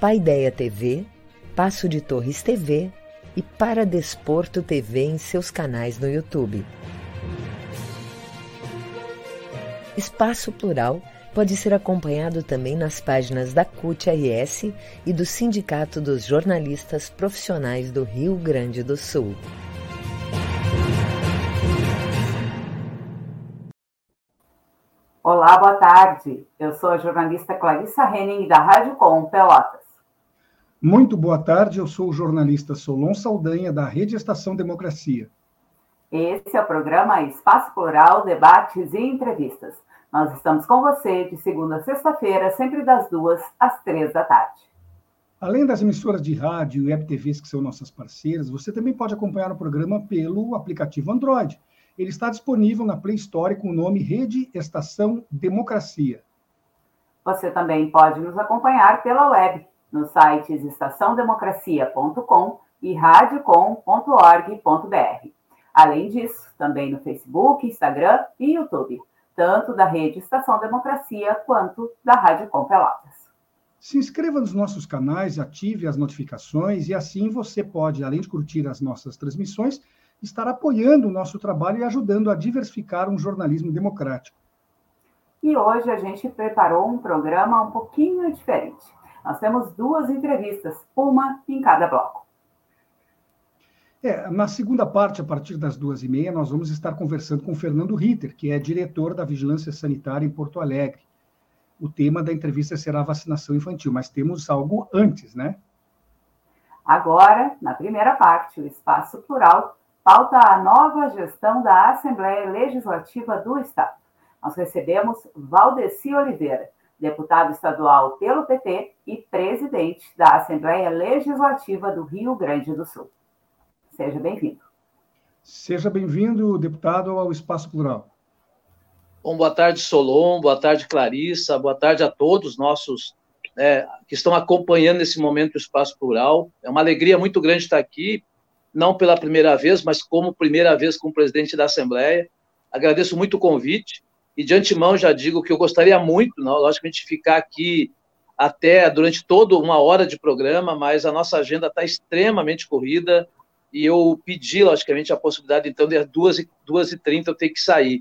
Paideia TV, Passo de Torres TV e Para Desporto TV em seus canais no YouTube. Espaço Plural pode ser acompanhado também nas páginas da CUT-RS e do Sindicato dos Jornalistas Profissionais do Rio Grande do Sul. Olá, boa tarde. Eu sou a jornalista Clarissa Henning, da Rádio Com Pelotas. Muito boa tarde, eu sou o jornalista Solon Saldanha, da Rede Estação Democracia. Esse é o programa Espaço Plural, Debates e Entrevistas. Nós estamos com você de segunda a sexta-feira, sempre das duas às três da tarde. Além das emissoras de rádio e web TVs que são nossas parceiras, você também pode acompanhar o programa pelo aplicativo Android ele está disponível na Play Store com o nome Rede Estação Democracia. Você também pode nos acompanhar pela web, nos sites estaçãodemocracia.com e radiocom.org.br. Além disso, também no Facebook, Instagram e YouTube, tanto da Rede Estação Democracia quanto da Rádio Com Pelotas. Se inscreva nos nossos canais, ative as notificações e assim você pode, além de curtir as nossas transmissões, estar apoiando o nosso trabalho e ajudando a diversificar um jornalismo democrático. E hoje a gente preparou um programa um pouquinho diferente. Nós temos duas entrevistas, uma em cada bloco. É, na segunda parte, a partir das duas e meia, nós vamos estar conversando com Fernando Ritter, que é diretor da Vigilância Sanitária em Porto Alegre. O tema da entrevista será vacinação infantil, mas temos algo antes, né? Agora, na primeira parte, o Espaço Plural pauta a nova gestão da Assembleia Legislativa do Estado. Nós recebemos Valdeci Oliveira, deputado estadual pelo PT e presidente da Assembleia Legislativa do Rio Grande do Sul. Seja bem-vindo. Seja bem-vindo, deputado, ao Espaço Plural. Bom, boa tarde, Solon, boa tarde, Clarissa, boa tarde a todos nossos é, que estão acompanhando nesse momento o Espaço Plural. É uma alegria muito grande estar aqui não pela primeira vez, mas como primeira vez como presidente da Assembleia. Agradeço muito o convite e de antemão já digo que eu gostaria muito, logicamente, de ficar aqui até durante toda uma hora de programa, mas a nossa agenda está extremamente corrida e eu pedi, logicamente, a possibilidade, então, de e trinta eu ter que sair.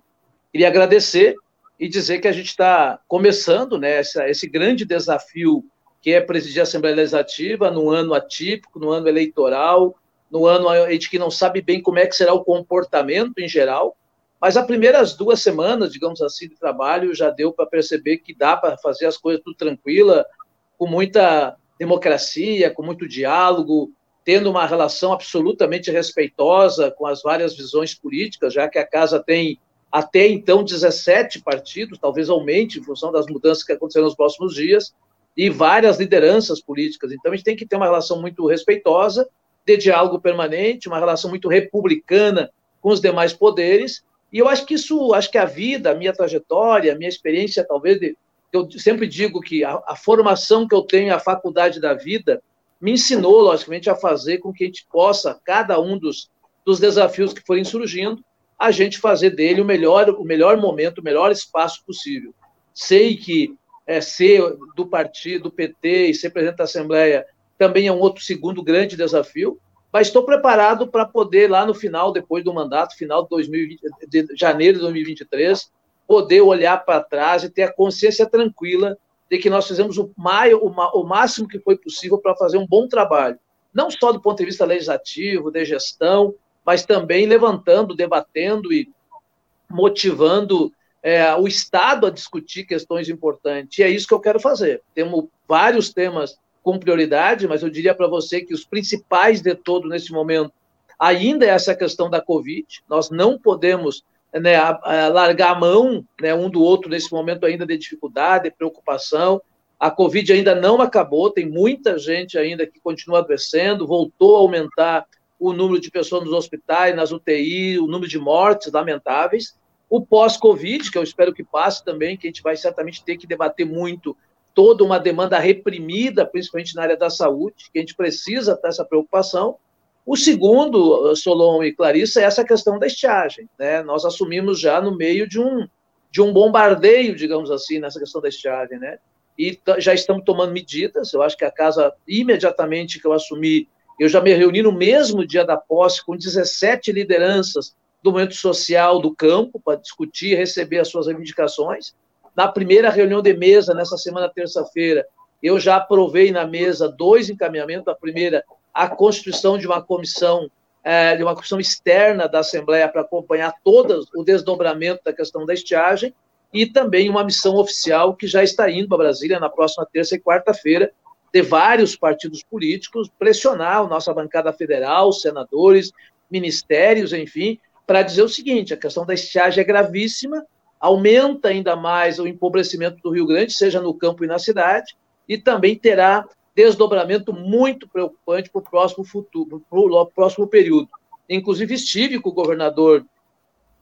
Queria agradecer e dizer que a gente está começando né, essa, esse grande desafio que é presidir a Assembleia Legislativa no ano atípico, no ano eleitoral, no ano gente que não sabe bem como é que será o comportamento em geral, mas as primeiras duas semanas, digamos assim, de trabalho já deu para perceber que dá para fazer as coisas tudo tranquila, com muita democracia, com muito diálogo, tendo uma relação absolutamente respeitosa com as várias visões políticas, já que a casa tem até então 17 partidos, talvez aumente em função das mudanças que acontecerão nos próximos dias, e várias lideranças políticas. Então a gente tem que ter uma relação muito respeitosa de diálogo permanente, uma relação muito republicana com os demais poderes. E eu acho que isso, acho que a vida, a minha trajetória, a minha experiência, talvez, eu sempre digo que a, a formação que eu tenho, a faculdade da vida, me ensinou, logicamente, a fazer com que a gente possa, cada um dos, dos desafios que forem surgindo, a gente fazer dele o melhor, o melhor momento, o melhor espaço possível. Sei que é, ser do partido, do PT e ser presidente da Assembleia também é um outro segundo grande desafio, mas estou preparado para poder, lá no final, depois do mandato, final de, 2020, de janeiro de 2023, poder olhar para trás e ter a consciência tranquila de que nós fizemos o, maio, o, máximo que foi possível para fazer um bom trabalho, não só do ponto de vista legislativo, de gestão, mas também levantando, debatendo e motivando é, o Estado a discutir questões importantes. E é isso que eu quero fazer. Temos vários temas com prioridade, mas eu diria para você que os principais de todo nesse momento ainda é essa questão da Covid. Nós não podemos né, largar a mão né, um do outro nesse momento ainda de dificuldade, de preocupação. A Covid ainda não acabou, tem muita gente ainda que continua adoecendo, voltou a aumentar o número de pessoas nos hospitais, nas UTI, o número de mortes lamentáveis. O pós-Covid, que eu espero que passe também, que a gente vai certamente ter que debater muito toda uma demanda reprimida, principalmente na área da saúde, que a gente precisa ter essa preocupação. O segundo, Solon e Clarissa, é essa questão da estiagem. Né? Nós assumimos já no meio de um, de um bombardeio, digamos assim, nessa questão da estiagem. Né? E já estamos tomando medidas. Eu acho que a casa, imediatamente que eu assumi, eu já me reuni no mesmo dia da posse com 17 lideranças do movimento social do campo para discutir e receber as suas reivindicações. Na primeira reunião de mesa, nessa semana, terça-feira, eu já aprovei na mesa dois encaminhamentos. A primeira, a constituição de uma comissão, é, de uma comissão externa da Assembleia para acompanhar todo o desdobramento da questão da estiagem, e também uma missão oficial que já está indo para Brasília na próxima terça e quarta-feira, de vários partidos políticos, pressionar a nossa bancada federal, senadores, ministérios, enfim, para dizer o seguinte: a questão da estiagem é gravíssima, aumenta ainda mais o empobrecimento do Rio Grande, seja no campo e na cidade, e também terá desdobramento muito preocupante para o próximo futuro, para próximo período. Inclusive, estive com o governador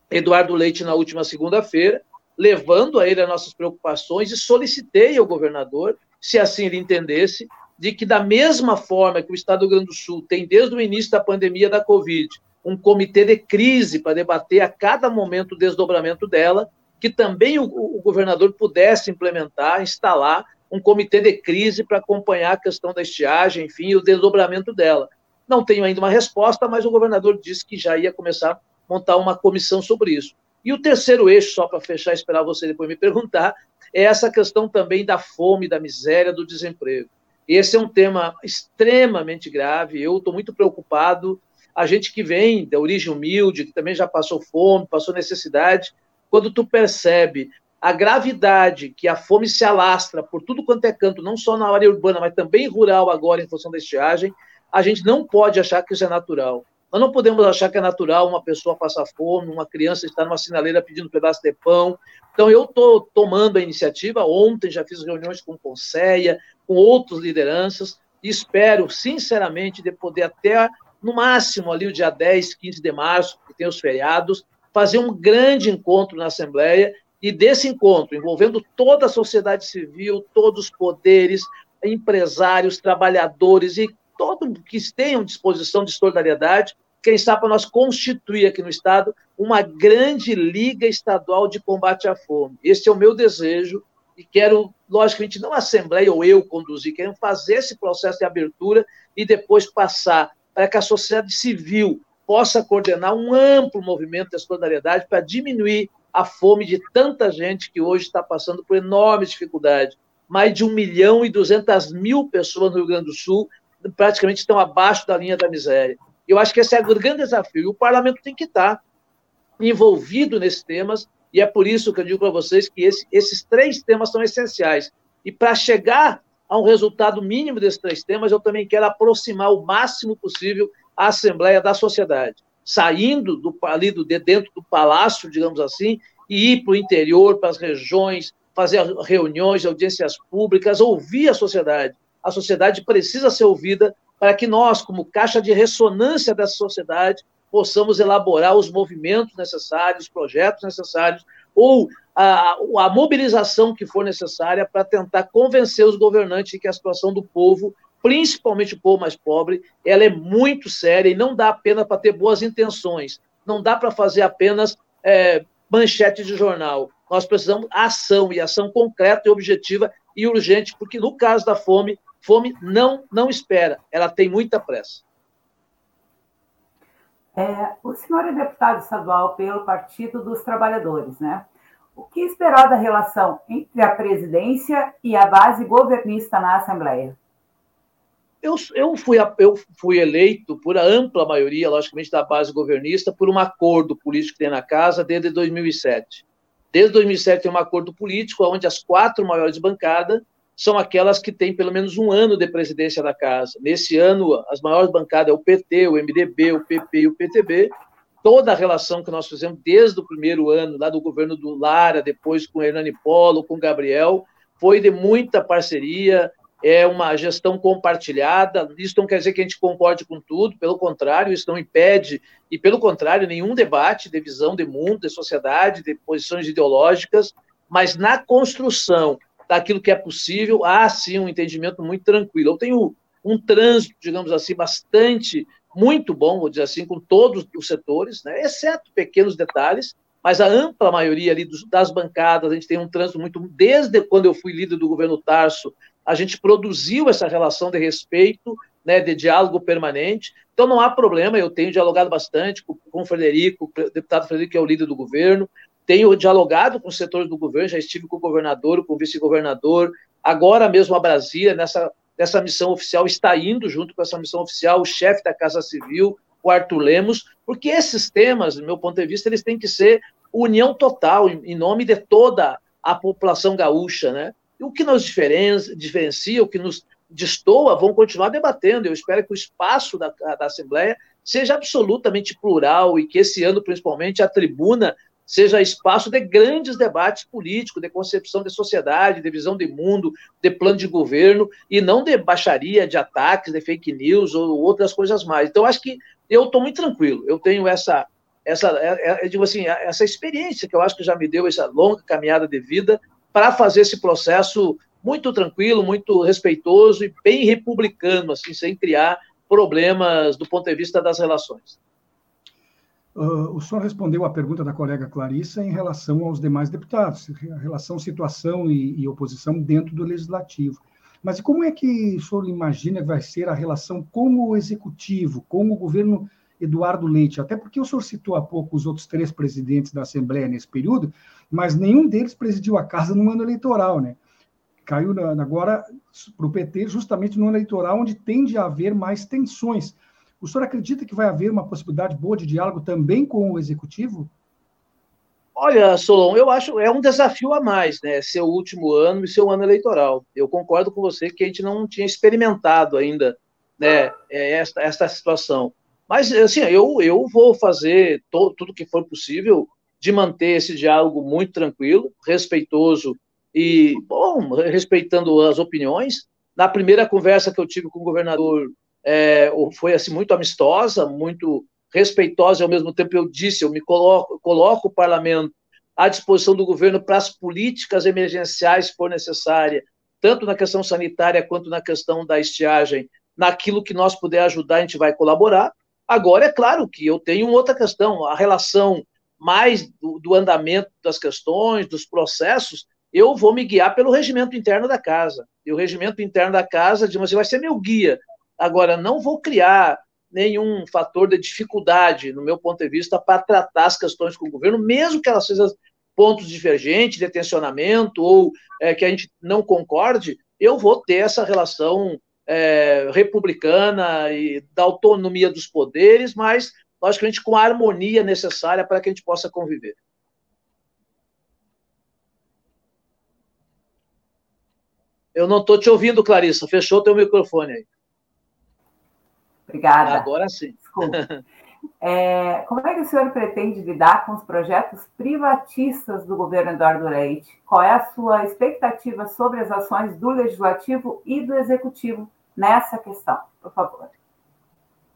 Eduardo Leite na última segunda-feira, levando a ele as nossas preocupações e solicitei ao governador, se assim ele entendesse, de que, da mesma forma que o Estado do Rio Grande do Sul tem, desde o início da pandemia da Covid, um comitê de crise para debater a cada momento o desdobramento dela, que também o, o governador pudesse implementar, instalar um comitê de crise para acompanhar a questão da estiagem, enfim, o desdobramento dela. Não tenho ainda uma resposta, mas o governador disse que já ia começar a montar uma comissão sobre isso. E o terceiro eixo, só para fechar, esperar você depois me perguntar, é essa questão também da fome, da miséria, do desemprego. Esse é um tema extremamente grave. Eu estou muito preocupado. A gente que vem da origem humilde, que também já passou fome, passou necessidade, quando tu percebe a gravidade que a fome se alastra por tudo quanto é canto, não só na área urbana, mas também rural agora em função da estiagem, a gente não pode achar que isso é natural. Nós não podemos achar que é natural uma pessoa passar fome, uma criança estar numa sinaleira pedindo um pedaço de pão. Então, eu estou tomando a iniciativa. Ontem já fiz reuniões com o Conceia, com outras lideranças, e espero, sinceramente, de poder até, no máximo, ali o dia 10, 15 de março, que tem os feriados, fazer um grande encontro na Assembleia e desse encontro, envolvendo toda a sociedade civil, todos os poderes, empresários, trabalhadores e todos que tenham disposição de solidariedade, quem sabe para nós constituir aqui no Estado uma grande liga estadual de combate à fome. Esse é o meu desejo e quero, logicamente, não a Assembleia ou eu conduzir, quero fazer esse processo de abertura e depois passar para que a sociedade civil possa coordenar um amplo movimento de solidariedade para diminuir a fome de tanta gente que hoje está passando por enorme dificuldade. Mais de 1 milhão e 200 mil pessoas no Rio Grande do Sul praticamente estão abaixo da linha da miséria. Eu acho que esse é o grande desafio. E o parlamento tem que estar envolvido nesses temas, e é por isso que eu digo para vocês que esse, esses três temas são essenciais. E para chegar a um resultado mínimo desses três temas, eu também quero aproximar o máximo possível a Assembleia da sociedade saindo do, ali do, de dentro do palácio, digamos assim, e ir para o interior, para as regiões, fazer reuniões, audiências públicas, ouvir a sociedade. A sociedade precisa ser ouvida para que nós, como caixa de ressonância dessa sociedade, possamos elaborar os movimentos necessários, os projetos necessários, ou a, a mobilização que for necessária para tentar convencer os governantes de que a situação do povo principalmente o povo mais pobre, ela é muito séria e não dá apenas para ter boas intenções, não dá para fazer apenas é, manchete de jornal. Nós precisamos ação e ação concreta e objetiva e urgente, porque no caso da fome, fome não não espera, ela tem muita pressa. É, o senhor é deputado estadual pelo Partido dos Trabalhadores, né? O que esperar da relação entre a presidência e a base governista na Assembleia? Eu, eu, fui, eu fui eleito por ampla maioria, logicamente, da base governista, por um acordo político que tem na casa desde 2007. Desde 2007 tem um acordo político onde as quatro maiores bancadas são aquelas que têm pelo menos um ano de presidência da casa. Nesse ano, as maiores bancadas é o PT, o MDB, o PP e o PTB. Toda a relação que nós fizemos desde o primeiro ano, lá do governo do Lara, depois com Hernani Polo, com Gabriel, foi de muita parceria, é uma gestão compartilhada. Isso não quer dizer que a gente concorde com tudo, pelo contrário, isso não impede, e pelo contrário, nenhum debate de visão de mundo, de sociedade, de posições ideológicas, mas na construção daquilo que é possível, há sim um entendimento muito tranquilo. Eu tenho um trânsito, digamos assim, bastante, muito bom, vou dizer assim, com todos os setores, né, exceto pequenos detalhes, mas a ampla maioria ali das bancadas, a gente tem um trânsito muito. Desde quando eu fui líder do governo Tarso, a gente produziu essa relação de respeito, né, de diálogo permanente. Então não há problema, eu tenho dialogado bastante com, com o Frederico, o deputado Frederico, que é o líder do governo, tenho dialogado com os setores do governo, já estive com o governador, com o vice-governador, agora mesmo a Brasília, nessa, nessa missão oficial, está indo junto com essa missão oficial o chefe da Casa Civil, o Arthur Lemos, porque esses temas, do meu ponto de vista, eles têm que ser união total, em, nome de toda a população gaúcha, né? O que nos diferencia, diferencia, o que nos destoa, vão continuar debatendo. Eu espero que o espaço da, da Assembleia seja absolutamente plural e que esse ano, principalmente, a tribuna seja espaço de grandes debates políticos, de concepção de sociedade, de visão de mundo, de plano de governo, e não de baixaria, de ataques, de fake news ou outras coisas mais. Então, acho que eu estou muito tranquilo, eu tenho essa, essa é, é, digo assim, essa experiência que eu acho que já me deu essa longa caminhada de vida para fazer esse processo muito tranquilo, muito respeitoso e bem republicano, assim, sem criar problemas do ponto de vista das relações. Uh, o senhor respondeu à pergunta da colega Clarissa em relação aos demais deputados, a relação situação e, e, oposição dentro do legislativo. Mas como é que o senhor imagina que vai ser a relação com o executivo, com o governo Eduardo Leite? Até porque o senhor citou há pouco os outros três presidentes da Assembleia nesse período, mas nenhum deles presidiu a casa no ano eleitoral, né? Caiu na, agora para o PT justamente no ano eleitoral, onde tende a haver mais tensões o senhor acredita que vai haver uma possibilidade boa de diálogo também com o executivo? Olha, Solon, eu acho é um desafio a mais, né? Seu último ano e seu ano eleitoral. Eu concordo com você que a gente não tinha experimentado ainda, né? É, esta, esta situação. Mas assim, eu, eu vou fazer to, tudo que for possível de manter esse diálogo muito tranquilo, respeitoso e bom, respeitando as opiniões. Na primeira conversa que eu tive com o governador é, foi assim muito amistosa, muito respeitosa, e ao mesmo tempo eu disse, eu me coloco, coloco o parlamento à disposição do governo para as políticas emergenciais, se for necessária, tanto na questão sanitária quanto na questão da estiagem, naquilo que nós puder ajudar, a gente vai colaborar. Agora, é claro que eu tenho outra questão, a relação mais do, do andamento das questões, dos processos, eu vou me guiar pelo regimento interno da casa. E o regimento interno da casa, de você vai ser meu guia Agora, não vou criar nenhum fator de dificuldade, no meu ponto de vista, para tratar as questões com o governo, mesmo que elas sejam pontos divergentes, de tensionamento, ou é, que a gente não concorde, eu vou ter essa relação é, republicana e da autonomia dos poderes, mas, logicamente, com a harmonia necessária para que a gente possa conviver. Eu não estou te ouvindo, Clarissa. Fechou teu microfone aí. Obrigada. Agora sim. Desculpa. É, como é que o senhor pretende lidar com os projetos privatistas do governo Eduardo Leite? Qual é a sua expectativa sobre as ações do Legislativo e do Executivo nessa questão? Por favor.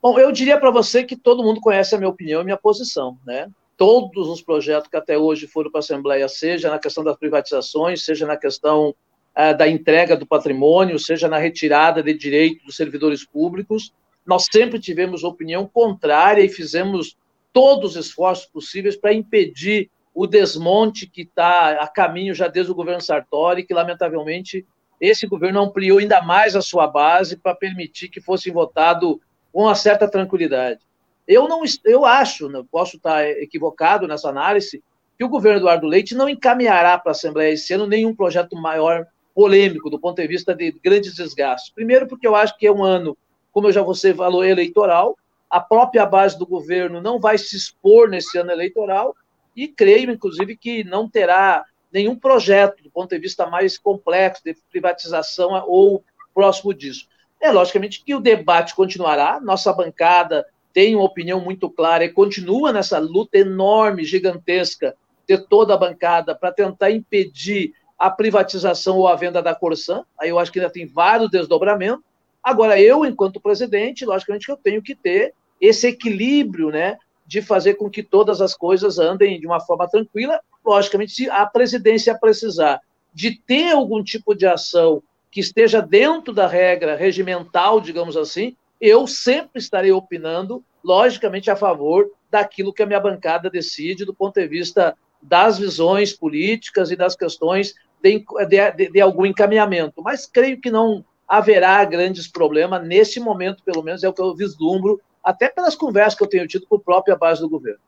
Bom, eu diria para você que todo mundo conhece a minha opinião e minha posição, né? Todos os projetos que até hoje foram para a Assembleia, seja na questão das privatizações, seja na questão uh, da entrega do patrimônio, seja na retirada de direito dos servidores públicos, nós sempre tivemos opinião contrária e fizemos todos os esforços possíveis para impedir o desmonte que está a caminho já desde o governo Sartori, que lamentavelmente esse governo ampliou ainda mais a sua base para permitir que fosse votado com uma certa tranquilidade. Eu não, eu acho, posso estar equivocado nessa análise, que o governo Eduardo Leite não encaminhará para a Assembleia esse ano nenhum projeto maior polêmico do ponto de vista de grandes desgastes. Primeiro, porque eu acho que é um ano, como eu já você falou, eleitoral, a própria base do governo não vai se expor nesse ano eleitoral e creio, inclusive, que não terá nenhum projeto do ponto de vista mais complexo de privatização ou próximo disso. É logicamente que o debate continuará, nossa bancada tem uma opinião muito clara e continua nessa luta enorme, gigantesca, de toda a bancada para tentar impedir a privatização ou a venda da Corsã. Aí eu acho que ainda tem vários desdobramentos. Agora, eu, enquanto presidente, logicamente que eu tenho que ter esse equilíbrio, né, de fazer com que todas as coisas andem de uma forma tranquila. Logicamente, se a presidência precisar de ter algum tipo de ação que esteja dentro da regra regimental, digamos assim, eu sempre estarei opinando, logicamente, a favor daquilo que a minha bancada decide do ponto de vista das visões políticas e das questões de, de, de algum encaminhamento. Mas creio que não haverá grandes problemas, nesse momento, pelo menos, é o que eu vislumbro, até pelas conversas que eu tenho tido com a própria base do governo.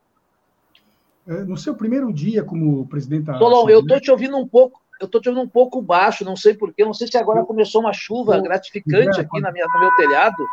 É, no seu primeiro dia como presidente da Solon, eu estou te ouvindo um pouco, eu estou te ouvindo um pouco baixo, não sei porquê, não sei se agora começou uma chuva gratificante aqui na minha, no meu telhado.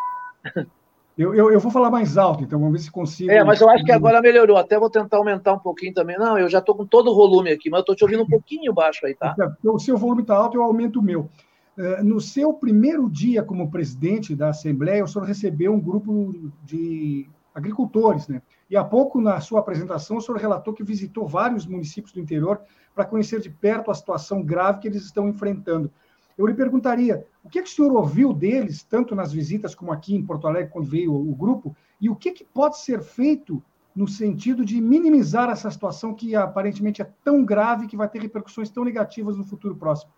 Eu, eu, eu, vou falar mais alto, então vamos ver se consigo. É, mas eu acho que agora melhorou. Até vou tentar aumentar um pouquinho também. Não, eu já estou com todo o volume aqui, mas eu estou te ouvindo um pouquinho baixo aí, tá? O seu volume está alto, eu aumento o meu. É, no seu primeiro dia como presidente da Assembleia, o senhor recebeu um grupo de agricultores, né? E há pouco, na sua apresentação, o senhor relatou que visitou vários municípios do interior para conhecer de perto a situação grave que eles estão enfrentando. Eu lhe perguntaria, o que, é que o senhor ouviu deles, tanto nas visitas como aqui em Porto Alegre, quando veio o, grupo, e o que, que pode ser feito no sentido de minimizar essa situação que aparentemente é tão grave que vai ter repercussões tão negativas no futuro próximo?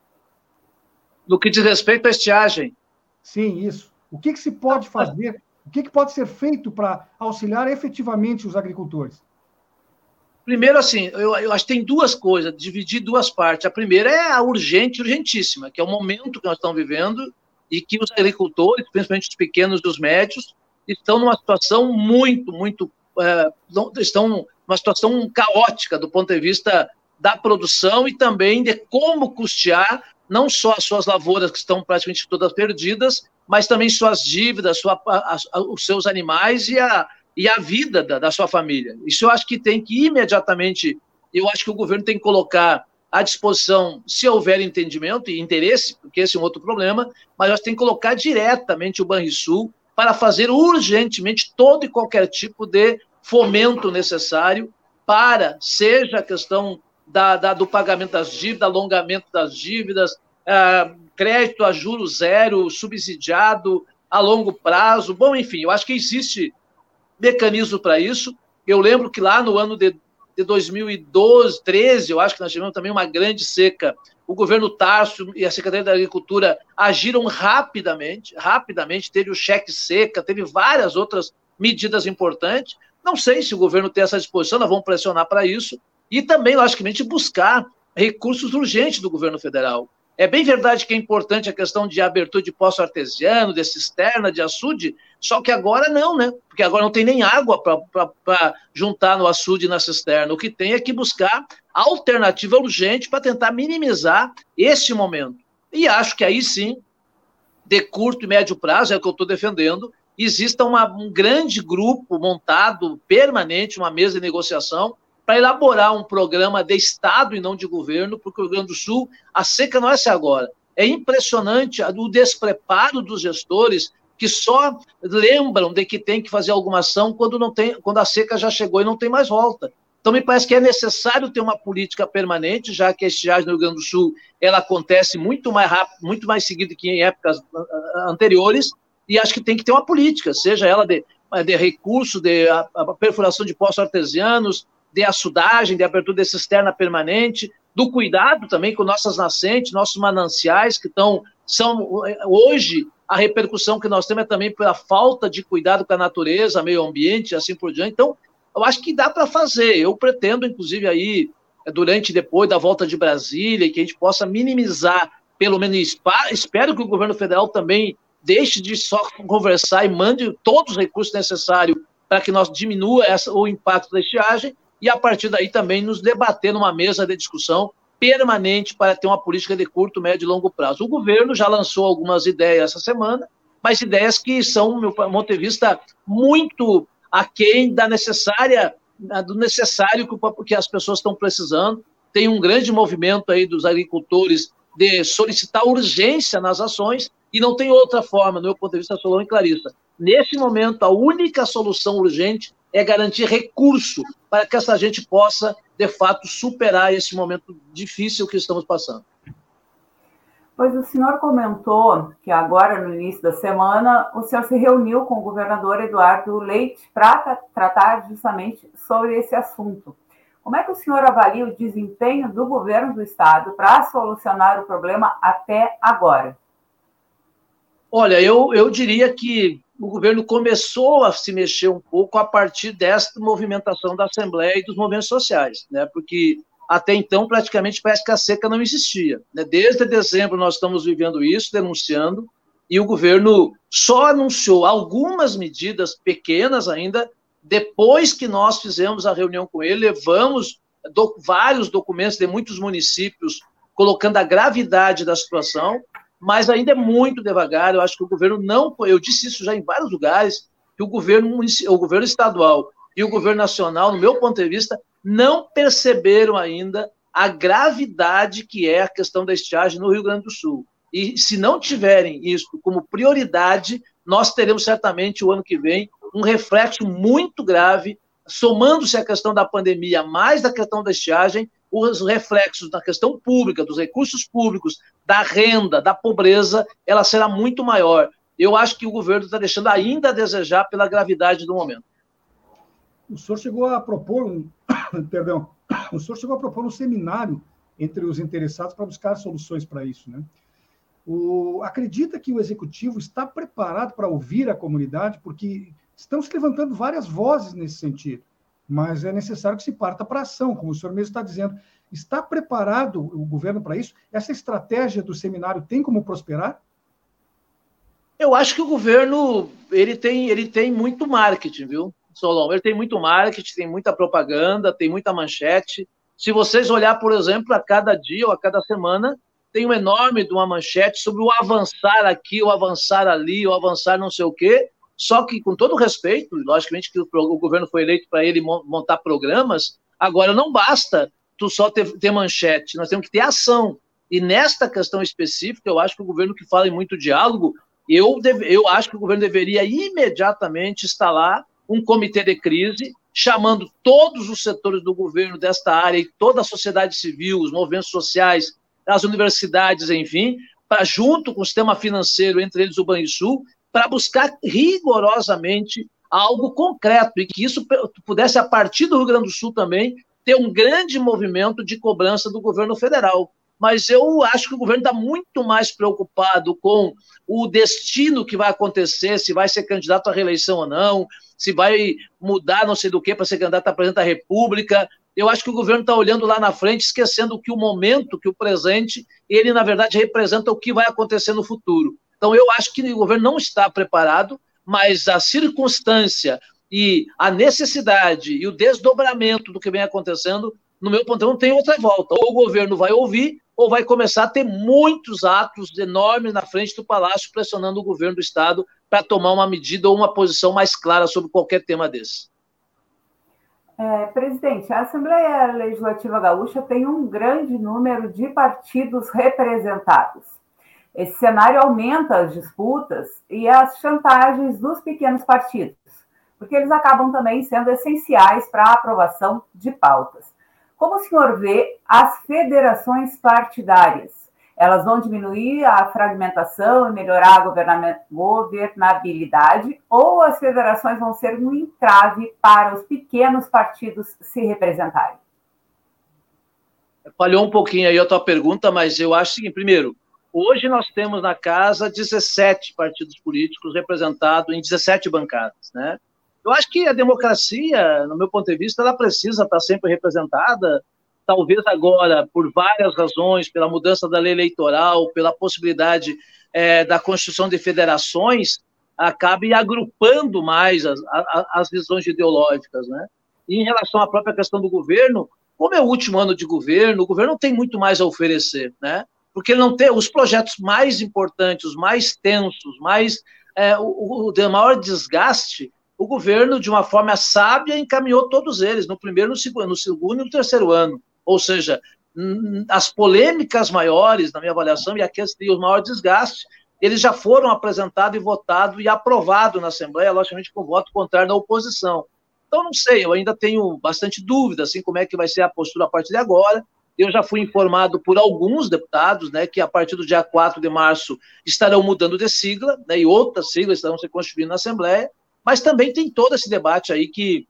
No que diz respeito à estiagem. Sim, isso. O que, que se pode fazer, o que, que pode ser feito para auxiliar efetivamente os agricultores? Primeiro, assim, eu, eu, acho que tem duas coisas, dividir duas partes. A primeira é a urgente, urgentíssima, que é o momento que nós estamos vivendo e que os agricultores, principalmente os pequenos e os médios, estão numa situação muito, muito. É, estão numa situação caótica do ponto de vista da produção e também de como custear não só as suas lavouras, que estão praticamente todas perdidas, mas também suas dívidas, sua, a, a, os seus animais e a, e a vida da, da sua família. Isso eu acho que tem que imediatamente, eu acho que o governo tem que colocar à disposição, se houver entendimento e interesse, porque esse é um outro problema, mas nós tem que colocar diretamente o Banrisul para fazer urgentemente todo e qualquer tipo de fomento necessário para, seja a questão da, da do pagamento das dívidas, alongamento das dívidas, uh, crédito a juro zero, subsidiado a longo prazo, bom, enfim, eu acho que existe mecanismo para isso. Eu lembro que lá no ano de, de 2012, 13, eu acho que nós tivemos também uma grande seca. O governo Tarso e a Secretaria da Agricultura agiram rapidamente, rapidamente, teve o cheque seca, teve várias outras medidas importantes. Não sei se o governo tem essa disposição, nós vamos pressionar para isso. E também, logicamente, buscar recursos urgentes do governo federal. É bem verdade que é importante a questão de abertura de poço artesiano, de cisterna, de açude, só que agora não, né? Porque agora não tem nem água para juntar no açude e na cisterna. O que tem é que buscar alternativa urgente para tentar minimizar esse momento. E acho que aí sim, de curto e médio prazo, é o que eu estou defendendo, exista uma, um grande grupo montado permanente, uma mesa de negociação, para elaborar um programa de Estado e não de governo, porque o Rio Grande do Sul, a seca não é essa agora. É impressionante o despreparo dos gestores que só lembram de que tem que fazer alguma ação quando não tem, quando a seca já chegou e não tem mais volta. Então me parece que é necessário ter uma política permanente, já que a estiagem no Rio Grande do Sul ela acontece muito mais rápido, muito mais seguido que em épocas ah, ah, anteriores, e acho que tem que ter uma política, seja ela de, de recurso, de a, a perfuração de poços artesianos, de açudagem, de abertura de cisterna permanente, do cuidado também com nossas nascentes, nossos mananciais, que estão, são, hoje, a repercussão que nós temos é também pela falta de cuidado com a natureza, meio ambiente, assim por diante. Então, eu acho que dá para fazer. Eu pretendo, inclusive, aí, durante depois da volta de Brasília, que a gente possa minimizar, pelo menos, espero que o governo federal também deixe de só conversar e mande todos os recursos necessários para que nós diminua essa, o impacto da estiagem, e a partir daí também nos debater numa mesa de discussão permanente para ter uma política de curto, médio e longo prazo. O governo já lançou algumas ideias essa semana, mas ideias que são, do meu ponto de vista, muito aquém da necessária, do necessário que as pessoas estão precisando. Tem um grande movimento aí dos agricultores de solicitar urgência nas ações e não tem outra forma, do meu ponto de vista, Solon e Clarissa. Nesse momento, a única solução urgente é garantir recurso para que essa gente possa, de fato, superar esse momento difícil que estamos passando. Pois o senhor comentou que agora, no início da semana, o senhor se reuniu com o governador Eduardo Leite para tratar justamente sobre esse assunto. Como é que o senhor avalia o desempenho do governo do estado para solucionar o problema até agora? Olha, eu, eu diria que o governo começou a se mexer um pouco a partir desta movimentação da Assembleia e dos movimentos sociais, né? porque até então praticamente parece que a seca não existia. Né? Desde dezembro nós estamos vivendo isso, denunciando, e o governo só anunciou algumas medidas pequenas ainda depois que nós fizemos a reunião com ele, levamos do, vários documentos de muitos municípios colocando a gravidade da situação mas ainda é muito devagar. Eu acho que o governo não. Eu disse isso já em vários lugares, que o governo, o governo estadual e o governo nacional, no meu ponto de vista, não perceberam ainda a gravidade que é a questão da estiagem no Rio Grande do Sul. E se não tiverem isso como prioridade, nós teremos certamente o ano que vem um reflexo muito grave, somando-se a questão da pandemia mais da questão da estiagem, os reflexos da questão pública, dos recursos públicos, da renda, da pobreza, ela será muito maior. Eu acho que o governo está deixando ainda a desejar pela gravidade do momento. O senhor chegou a propor um, perdão, o senhor chegou a propor um seminário entre os interessados para buscar soluções para isso, né? O, acredita que o executivo está preparado para ouvir a comunidade, porque estão se levantando várias vozes nesse sentido mas é necessário que se parta para ação, como o senhor mesmo está dizendo. Está preparado o governo para isso? Essa estratégia do seminário tem como prosperar? Eu acho que o governo ele tem, ele tem muito marketing, viu, Solon? Ele tem muito marketing, tem muita propaganda, tem muita manchete. Se vocês olhar, por exemplo, a cada dia ou a cada semana, tem um enorme de uma manchete sobre o avançar aqui, o avançar ali, o avançar não sei o quê, só que, com todo respeito, logicamente que o, o governo foi eleito para ele montar programas, agora não basta tu só ter, ter, manchete, nós temos que ter ação. E nesta questão específica, eu acho que o governo que fala em muito diálogo, eu, deve, eu acho que o governo deveria imediatamente instalar um comitê de crise, chamando todos os setores do governo desta área e toda a sociedade civil, os movimentos sociais, as universidades, enfim, para junto com o sistema financeiro, entre eles o Banrisul, para buscar rigorosamente algo concreto e que isso pudesse, a partir do Rio Grande do Sul também, ter um grande movimento de cobrança do governo federal. Mas eu acho que o governo está muito mais preocupado com o destino que vai acontecer, se vai ser candidato à reeleição ou não, se vai mudar não sei do que para ser candidato a presidente da República. Eu acho que o governo está olhando lá na frente, esquecendo que o momento, que o presente, ele, na verdade, representa o que vai acontecer no futuro. Então, eu acho que o governo não está preparado, mas a circunstância e a necessidade e o desdobramento do que vem acontecendo, no meu ponto não tem outra volta. Ou o governo vai ouvir, ou vai começar a ter muitos atos enormes na frente do Palácio pressionando o governo do Estado para tomar uma medida ou uma posição mais clara sobre qualquer tema desse. É, presidente, a Assembleia Legislativa Gaúcha tem um grande número de partidos representados. Esse cenário aumenta as disputas e as chantagens dos pequenos partidos, porque eles acabam também sendo essenciais para a aprovação de pautas. Como o senhor vê as federações partidárias? Elas vão diminuir a fragmentação e melhorar a governabilidade, ou as federações vão ser um entrave para os pequenos partidos se representarem? Falhou um pouquinho aí a tua pergunta, mas eu acho que, primeiro, Hoje nós temos na casa 17 partidos políticos representados em 17 bancadas, né? Eu acho que a democracia, no meu ponto de vista, ela precisa estar sempre representada, talvez agora, por várias razões, pela mudança da lei eleitoral, pela possibilidade é, da constituição de federações, acabe agrupando mais as, as, as visões ideológicas, né? E em relação à própria questão do governo, como é o último ano de governo, o governo tem muito mais a oferecer, né? Porque não tem os projetos mais importantes, os mais tensos, mais é, o, o de maior desgaste, o governo, de uma forma sábia, encaminhou todos eles, no primeiro, no segundo, no segundo e no terceiro ano. Ou seja, as polêmicas maiores, na minha avaliação, e aqueles que o maior desgaste, eles já foram apresentados e votados e aprovados na Assembleia, logicamente com voto contrário da oposição. Então, não sei, eu ainda tenho bastante dúvida, assim, como é que vai ser a postura a partir de agora. Eu já fui informado por alguns deputados, né, que a partir do dia 4 de março estarão mudando de sigla, né, e outras siglas estarão se constituindo na Assembleia, mas também tem todo esse debate aí que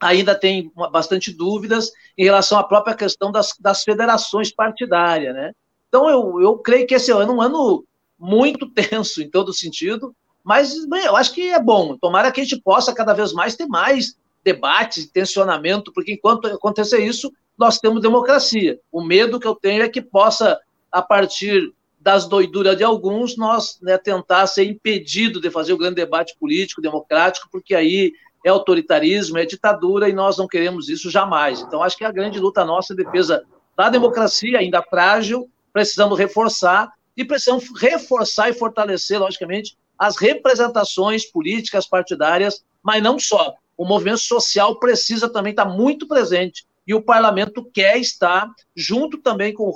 ainda tem bastante dúvidas em relação à própria questão das, das federações partidárias, né? Então, eu, eu creio que esse ano é um ano muito tenso em todo sentido, mas bem, eu acho que é bom. Tomara que a gente possa cada vez mais ter mais debates, tensionamento, porque enquanto acontecer isso, nós temos democracia. O medo que eu tenho é que possa, a partir das doiduras de alguns, nós né, tentar ser impedido de fazer o grande debate político, democrático, porque aí é autoritarismo, é ditadura e nós não queremos isso jamais. Então, acho que a grande luta nossa é a defesa da democracia, ainda frágil, precisamos reforçar e precisamos reforçar e fortalecer, logicamente, as representações políticas partidárias, mas não só. O movimento social precisa também estar muito presente e o parlamento quer estar junto também com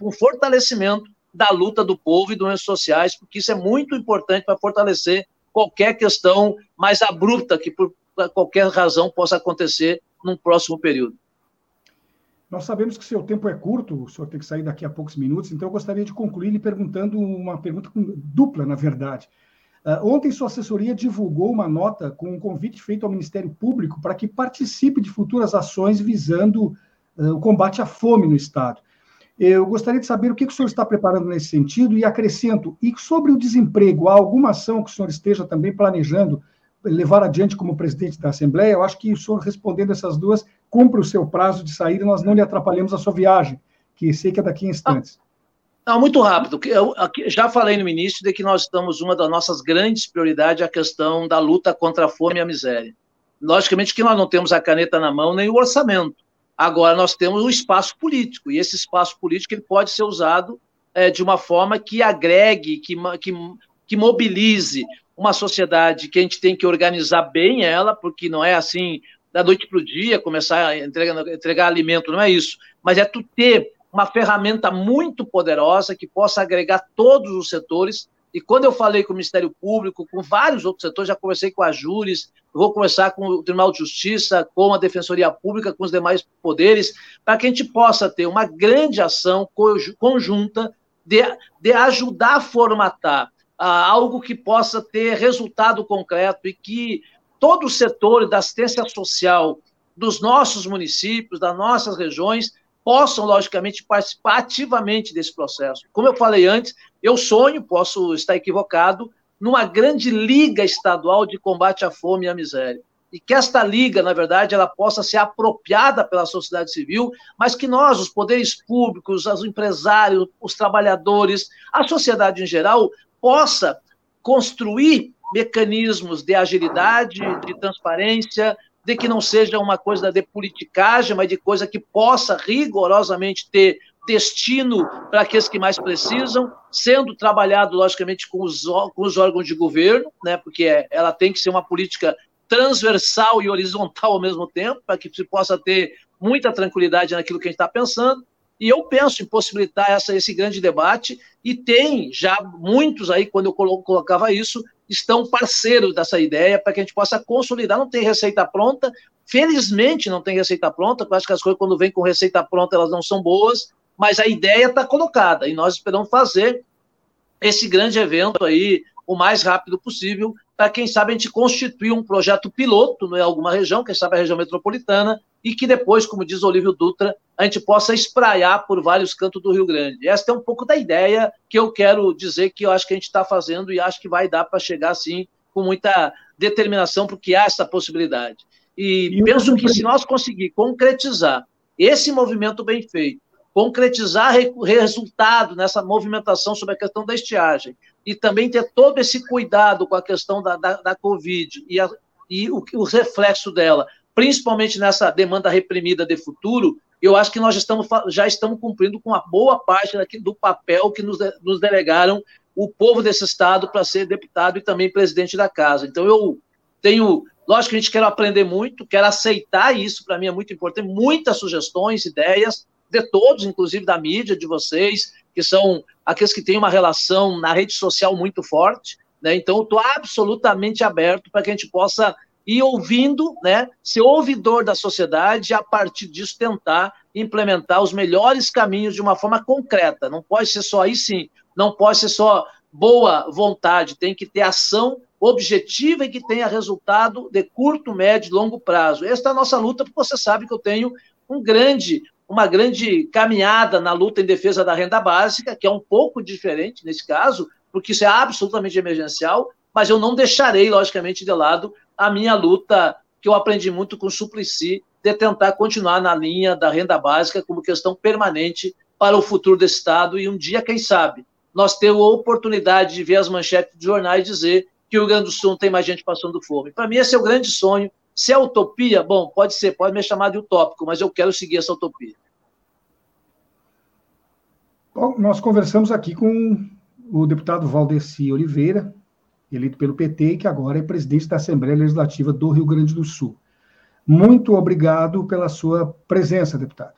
o fortalecimento da luta do povo e doenças sociais, porque isso é muito importante para fortalecer qualquer questão mais abrupta que por qualquer razão possa acontecer num próximo período. Nós sabemos que seu tempo é curto, o senhor tem que sair daqui a poucos minutos, então eu gostaria de concluir lhe perguntando uma pergunta dupla, na verdade. Uh, ontem, sua assessoria divulgou uma nota com um convite feito ao Ministério Público para que participe de futuras ações visando uh, o combate à fome no Estado. Eu gostaria de saber o que o senhor está preparando nesse sentido e acrescento, e sobre o desemprego, há alguma ação que o senhor esteja também planejando levar adiante como presidente da Assembleia? Eu acho que o senhor respondendo essas duas, cumpre o seu prazo de saída, nós não lhe atrapalhamos a sua viagem, que sei que é daqui a instantes. Não, muito rápido. Eu já falei no início de que nós estamos, uma das nossas grandes prioridades é a questão da luta contra a fome e a miséria. Logicamente que nós não temos a caneta na mão nem o orçamento. Agora, nós temos o espaço político, e esse espaço político ele pode ser usado é, de uma forma que agregue, que, que, que mobilize uma sociedade que a gente tem que organizar bem ela, porque não é assim da noite para o dia começar a entregar, entregar alimento, não é isso, mas é tu ter uma ferramenta muito poderosa que possa agregar todos os setores. E quando eu falei com o Ministério Público, com vários outros setores, já conversei com a Júris, vou conversar com o Tribunal de Justiça, com a Defensoria Pública, com os demais poderes, para que a gente possa ter uma grande ação conjunta de, de ajudar a formatar ah, algo que possa ter resultado concreto e que todo o setor da assistência social dos nossos municípios, das nossas regiões, possam, logicamente, participar ativamente desse processo. Como eu falei antes, eu sonho, posso estar equivocado, numa grande liga estadual de combate à fome e à miséria. E que esta liga, na verdade, ela possa ser apropriada pela sociedade civil, mas que nós, os poderes públicos, os empresários, os trabalhadores, a sociedade em geral, possa construir mecanismos de agilidade, de transparência, de que não seja uma coisa de politicagem, mas de coisa que possa rigorosamente ter destino para aqueles que mais precisam, sendo trabalhado, logicamente, com os, com os órgãos de governo, né, porque é, ela tem que ser uma política transversal e horizontal ao mesmo tempo, para que se possa ter muita tranquilidade naquilo que a gente está pensando. E eu penso em possibilitar essa, esse grande debate, e tem já muitos aí, quando eu colocava isso, estão parceiros dessa ideia para que a gente possa consolidar. Não tem receita pronta, felizmente não tem receita pronta, eu acho que as coisas, quando vêm com receita pronta, elas não são boas, mas a ideia está colocada e nós esperamos fazer esse grande evento aí o mais rápido possível, para quem sabe a gente constituir um projeto piloto em alguma região, quem sabe a região metropolitana, e que depois, como diz Olívio Dutra, a gente possa espraiar por vários cantos do Rio Grande. Esta é um pouco da ideia que eu quero dizer que eu acho que a gente está fazendo e acho que vai dar para chegar assim com muita determinação, porque há essa possibilidade. E, e penso que se nós conseguir concretizar esse movimento bem feito, concretizar resultado nessa movimentação sobre a questão da estiagem e também ter todo esse cuidado com a questão da, da, da Covid e, a, e o, o reflexo dela principalmente nessa demanda reprimida de futuro, eu acho que nós já estamos, já estamos cumprindo com uma boa parte do papel que nos, nos delegaram o povo desse estado para ser deputado e também presidente da casa. Então, eu tenho, lógico que a gente quer aprender muito, quero aceitar isso, para mim é muito importante, muitas sugestões, ideias, de todos, inclusive da mídia, de vocês, que são aqueles que têm uma relação na rede social muito forte, né? Então, estou absolutamente aberto para que a gente possa ir ouvindo, né? Ser ouvidor da sociedade e, a partir disso, tentar implementar os melhores caminhos de uma forma concreta. Não pode ser só aí sim, não pode ser só boa vontade, tem que ter ação objetiva e que tenha resultado de curto, médio e longo prazo. Esta é a nossa luta, porque você sabe que eu tenho um grande, uma grande caminhada na luta em defesa da renda básica, que é um pouco diferente nesse caso, porque isso é absolutamente emergencial, mas eu não deixarei, logicamente, de lado a minha luta, que eu aprendi muito com o Suplicy, de tentar continuar na linha da renda básica como questão permanente para o futuro do Estado e um dia, quem sabe, nós temos a oportunidade de ver as manchetes de jornais dizer que o Rio Grande do Sul não tem mais gente passando fome. Para mim, esse é o grande sonho. Se é utopia, bom, pode ser, pode me chamar de utópico, mas eu quero seguir essa utopia. Bom, nós conversamos aqui com o deputado Valdeci Oliveira, eleito pelo PT, que agora é presidente da Assembleia Legislativa do Rio Grande do Sul. Muito obrigado pela sua presença, deputado.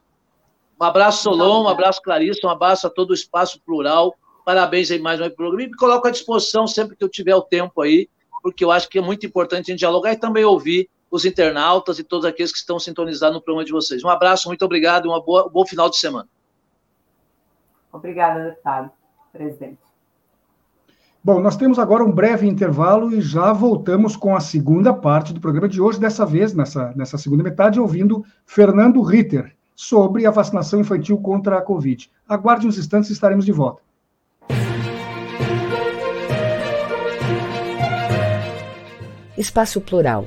Um abraço, Solon, um abraço, Clarissa, um abraço a todo o Espaço Plural. Parabéns aí mais um programa. E me coloco à disposição sempre que eu tiver o tempo aí, porque eu acho que é muito importante a gente dialogar e também ouvir os internautas e todos aqueles que estão sintonizados no programa de vocês. Um abraço, muito obrigado e uma boa, um bom final de semana. Obrigada, deputado, presidente. Bom, nós temos agora um breve intervalo e já voltamos com a segunda parte do programa de hoje, dessa vez, nessa, nessa segunda metade, ouvindo Fernando Ritter sobre a vacinação infantil contra a Covid. Aguarde uns instantes e estaremos de volta. Espaço Plural,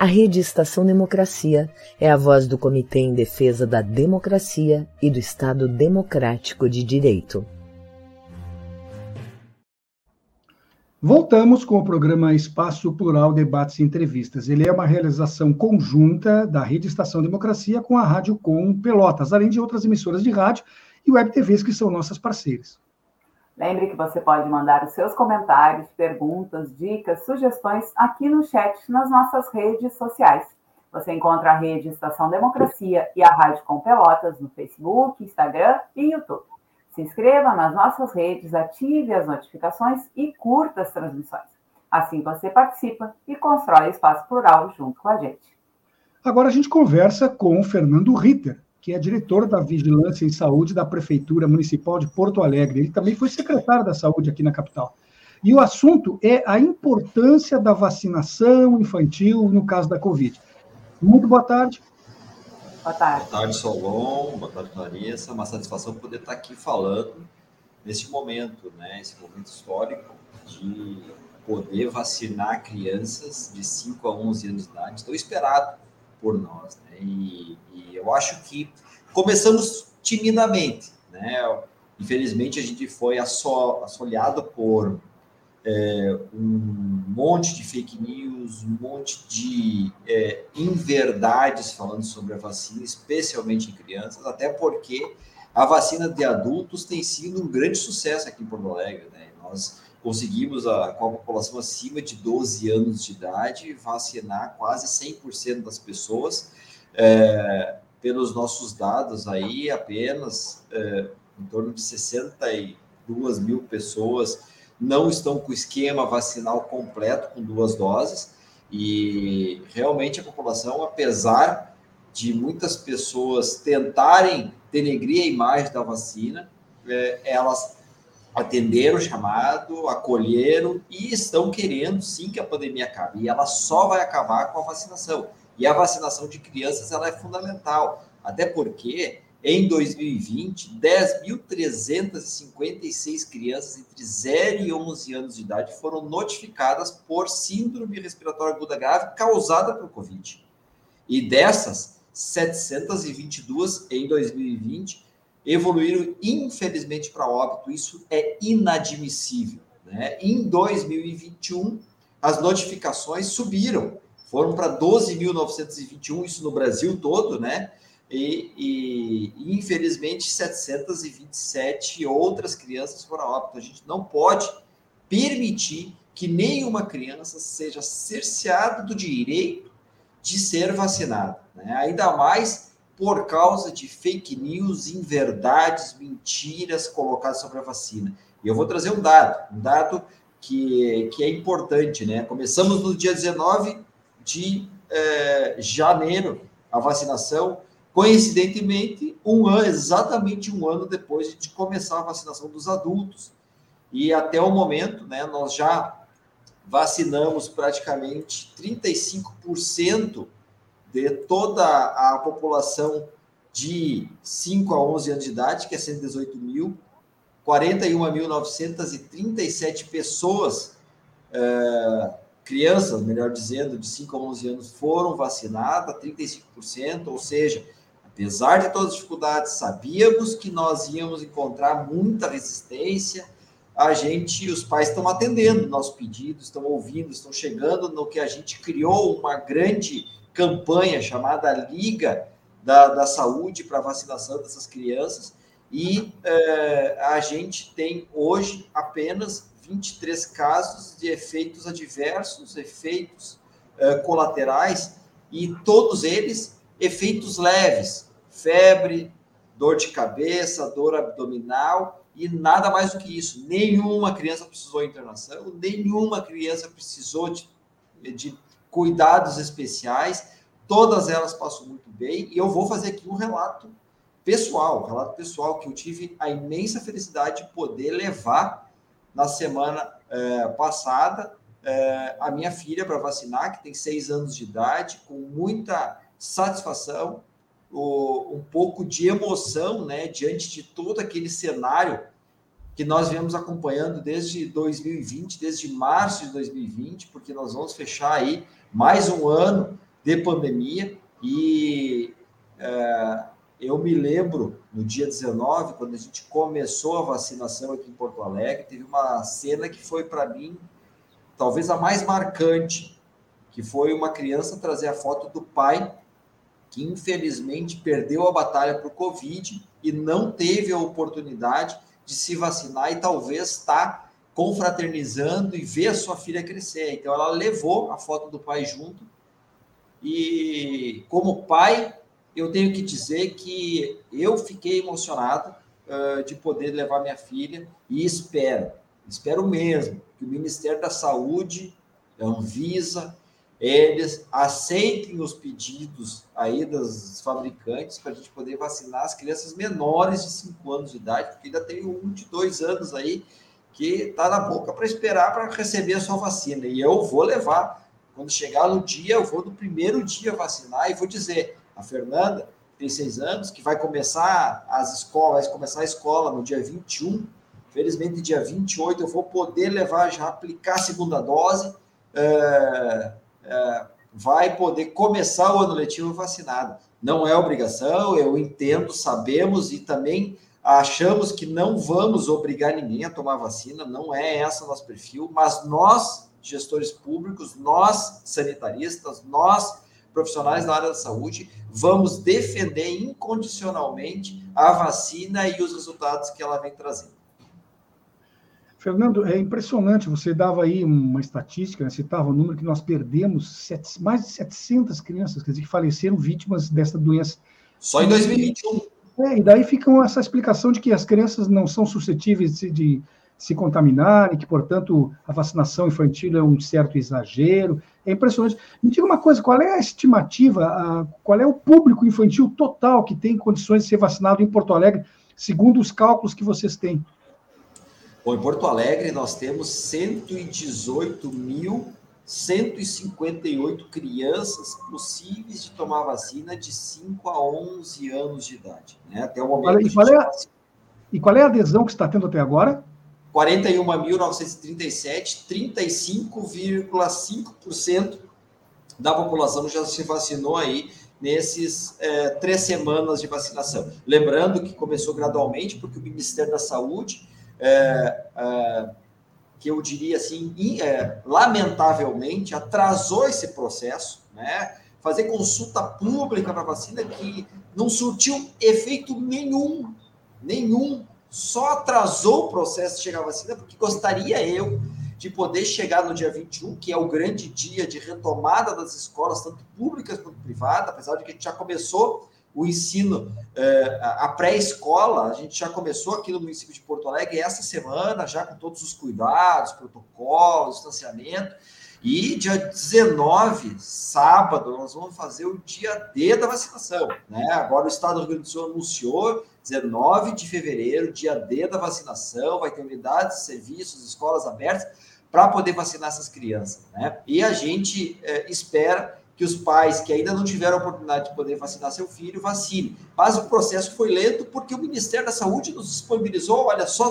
A Rede Estação Democracia é a voz do Comitê em Defesa da Democracia e do Estado Democrático de Direito. Voltamos com o programa Espaço Plural Debates e Entrevistas. Ele é uma realização conjunta da Rede Estação Democracia com a Rádio Com Pelotas, além de outras emissoras de rádio e web TVs que são nossas parceiras. Lembre que você pode mandar os seus comentários, perguntas, dicas, sugestões aqui no chat nas nossas redes sociais. Você encontra a Rede Estação Democracia e a Rádio Com Pelotas no Facebook, Instagram e YouTube. Se inscreva nas nossas redes, ative as notificações e curta as transmissões. Assim você participa e constrói espaço plural junto com a gente. Agora a gente conversa com o Fernando Ritter, que é diretor da Vigilância em Saúde da Prefeitura Municipal de Porto Alegre. Ele também foi secretário da Saúde aqui na capital. E o assunto é a importância da vacinação infantil no caso da Covid. Muito boa tarde. Boa tarde. Boa tarde, Solon. Boa tarde, Clarissa. Uma satisfação poder estar aqui falando nesse momento, né? Esse momento histórico de poder vacinar crianças de 5 a 11 anos de idade, tão esperado por nós. Né? E, e, eu acho que começamos timidamente, né? Infelizmente, a gente foi assolado por é, um monte de fake news, um monte de é, inverdades falando sobre a vacina, especialmente em crianças, até porque a vacina de adultos tem sido um grande sucesso aqui em Porto Alegre. Né? Nós conseguimos, a, com a população acima de 12 anos de idade, vacinar quase 100% das pessoas. É, pelos nossos dados aí, apenas é, em torno de 62 mil pessoas não estão com o esquema vacinal completo, com duas doses, e realmente a população, apesar de muitas pessoas tentarem denegrir a imagem da vacina, é, elas atenderam o chamado, acolheram e estão querendo sim que a pandemia acabe. E ela só vai acabar com a vacinação. E a vacinação de crianças ela é fundamental. Até porque, em 2020, 10.356 crianças entre 0 e 11 anos de idade foram notificadas por síndrome respiratória aguda grave causada por Covid. E dessas, 722 em 2020 evoluíram, infelizmente, para óbito. Isso é inadmissível. Né? Em 2021, as notificações subiram, foram para 12.921, isso no Brasil todo, né? E, e, infelizmente 727 outras crianças foram a óbito. A gente não pode permitir que nenhuma criança seja cerceada do direito de ser vacinada, né? ainda mais por causa de fake news, inverdades, mentiras colocadas sobre a vacina. E eu vou trazer um dado, um dado que, que é importante, né? Começamos no dia 19 de é, janeiro a vacinação, coincidentemente, um ano, exatamente um ano depois de começar a vacinação dos adultos. E até o momento, né, nós já vacinamos praticamente 35% de toda a população de 5 a 11 anos de idade, que é 118 mil, 41.937 pessoas, é, crianças, melhor dizendo, de 5 a 11 anos, foram vacinadas, 35%, ou seja, apesar de todas as dificuldades, sabíamos que nós íamos encontrar muita resistência, a gente, os pais estão atendendo nosso pedido, estão ouvindo, estão chegando no que a gente criou uma grande campanha chamada Liga da, da Saúde para vacinação dessas crianças, e é, a gente tem hoje apenas 23 casos de efeitos adversos, efeitos é, colaterais, e todos eles efeitos leves, febre, dor de cabeça, dor abdominal e nada mais do que isso. Nenhuma criança precisou de internação, nenhuma criança precisou de, de cuidados especiais, todas elas passam muito bem, e eu vou fazer aqui um relato pessoal, relato pessoal, que eu tive a imensa felicidade de poder levar na semana é, passada é, a minha filha para vacinar, que tem seis anos de idade, com muita satisfação, o, um pouco de emoção, né, diante de todo aquele cenário que nós viemos acompanhando desde 2020, desde março de 2020, porque nós vamos fechar aí mais um ano de pandemia. E é, eu me lembro, no dia 19, quando a gente começou a vacinação aqui em Porto Alegre, teve uma cena que foi para mim talvez a mais marcante, que foi uma criança trazer a foto do pai que infelizmente perdeu a batalha para o Covid e não teve a oportunidade de se vacinar e talvez está confraternizando e ver a sua filha crescer. Então ela levou a foto do pai junto e como pai eu tenho que dizer que eu fiquei emocionado uh, de poder levar minha filha e espero, espero mesmo que o Ministério da Saúde, a Anvisa, eles aceitem os pedidos aí das fabricantes para a gente poder vacinar as crianças menores de 5 anos de idade, porque ainda tem um de dois anos aí que está na boca para esperar para receber a sua vacina. E eu vou levar. Quando chegar no dia, eu vou no primeiro dia vacinar e vou dizer: a Fernanda, tem seis anos, que vai começar as escolas, vai começar a escola no dia 21. Felizmente, dia 28, eu vou poder levar já, aplicar a segunda dose. É, vai poder começar o ano letivo vacinado. Não é obrigação, eu entendo, sabemos e também achamos que não vamos obrigar ninguém a tomar vacina, não é esse o nosso perfil, mas nós, gestores públicos, nós, sanitaristas, nós, profissionais da área da saúde, vamos defender incondicionalmente a vacina e os resultados que ela vem trazendo. Fernando, é impressionante, você dava aí uma estatística, né, citava o número que nós perdemos sete, mais de 700 crianças, quer dizer, que faleceram vítimas dessa doença. Só em 2021. É, e daí fica essa explicação de que as crianças não são suscetíveis de, de se contaminarem, que, portanto, a vacinação infantil é um certo exagero. É impressionante. Me diga uma coisa, qual é a estimativa, a, qual é o público infantil total que tem condições de ser vacinado em Porto Alegre, segundo os cálculos que vocês têm? Bom, em Porto Alegre nós temos 118 mil 158 crianças possíveis de tomar vacina de 5 a 11 anos de idade. Né? Até o momento. E qual, é, a, e qual é a adesão que está tendo até agora? 41.937, 35,5% da população já se vacinou aí nesses é, três semanas de vacinação. Lembrando que começou gradualmente, porque o Ministério da Saúde, é, é, que eu diria assim, é, lamentavelmente, atrasou esse processo, né? Fazer consulta pública para vacina que não surtiu efeito nenhum, nenhum, só atrasou o processo de chegar à vacina, porque gostaria eu de poder chegar no dia 21, que é o grande dia de retomada das escolas, tanto públicas quanto privadas, apesar de que a gente já começou o ensino, eh, a pré-escola, a gente já começou aqui no município de Porto Alegre essa semana, já com todos os cuidados, protocolos, distanciamento. E dia 19, sábado, nós vamos fazer o dia D da vacinação. Né? Agora o Estado do Rio Grande do Sul anunciou 19 de fevereiro, dia D da vacinação, vai ter unidades, serviços, escolas abertas para poder vacinar essas crianças. Né? E a gente é, espera que os pais que ainda não tiveram a oportunidade de poder vacinar seu filho, vacine. Mas o processo foi lento porque o Ministério da Saúde nos disponibilizou, olha só,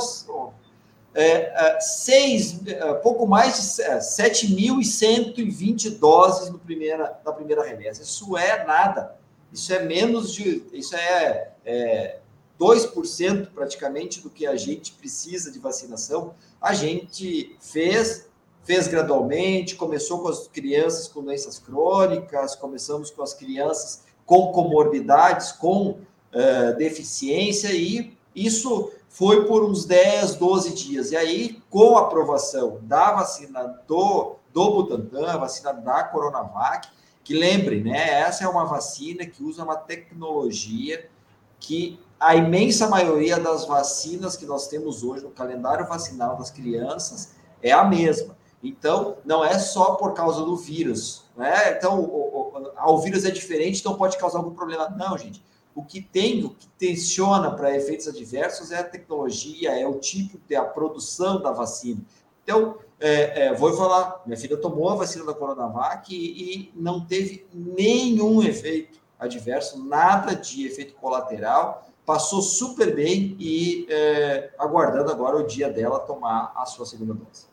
é, é, seis, é, pouco mais de 7.120 é, doses no primeira, na primeira remessa. Isso é nada. Isso é menos de. Isso é, é 2% praticamente do que a gente precisa de vacinação, a gente fez, fez gradualmente, começou com as crianças com doenças crônicas, começamos com as crianças com comorbidades, com uh, deficiência, e isso foi por uns 10, 12 dias. E aí, com a aprovação da vacina do, do Butantan, a vacina da Coronavac, que lembre, né, essa é uma vacina que usa uma tecnologia que a imensa maioria das vacinas que nós temos hoje no calendário vacinal das crianças é a mesma. Então, não é só por causa do vírus, né? Então, o, o, o vírus é diferente, então pode causar algum problema. Não, gente. O que tem, o que tensiona para efeitos adversos é a tecnologia, é o tipo de a produção da vacina. Então, é, é, vou falar, minha filha tomou a vacina da Coronavac e, e não teve nenhum efeito adverso, nada de efeito colateral passou super bem e é, aguardando agora o dia dela tomar a sua segunda dose.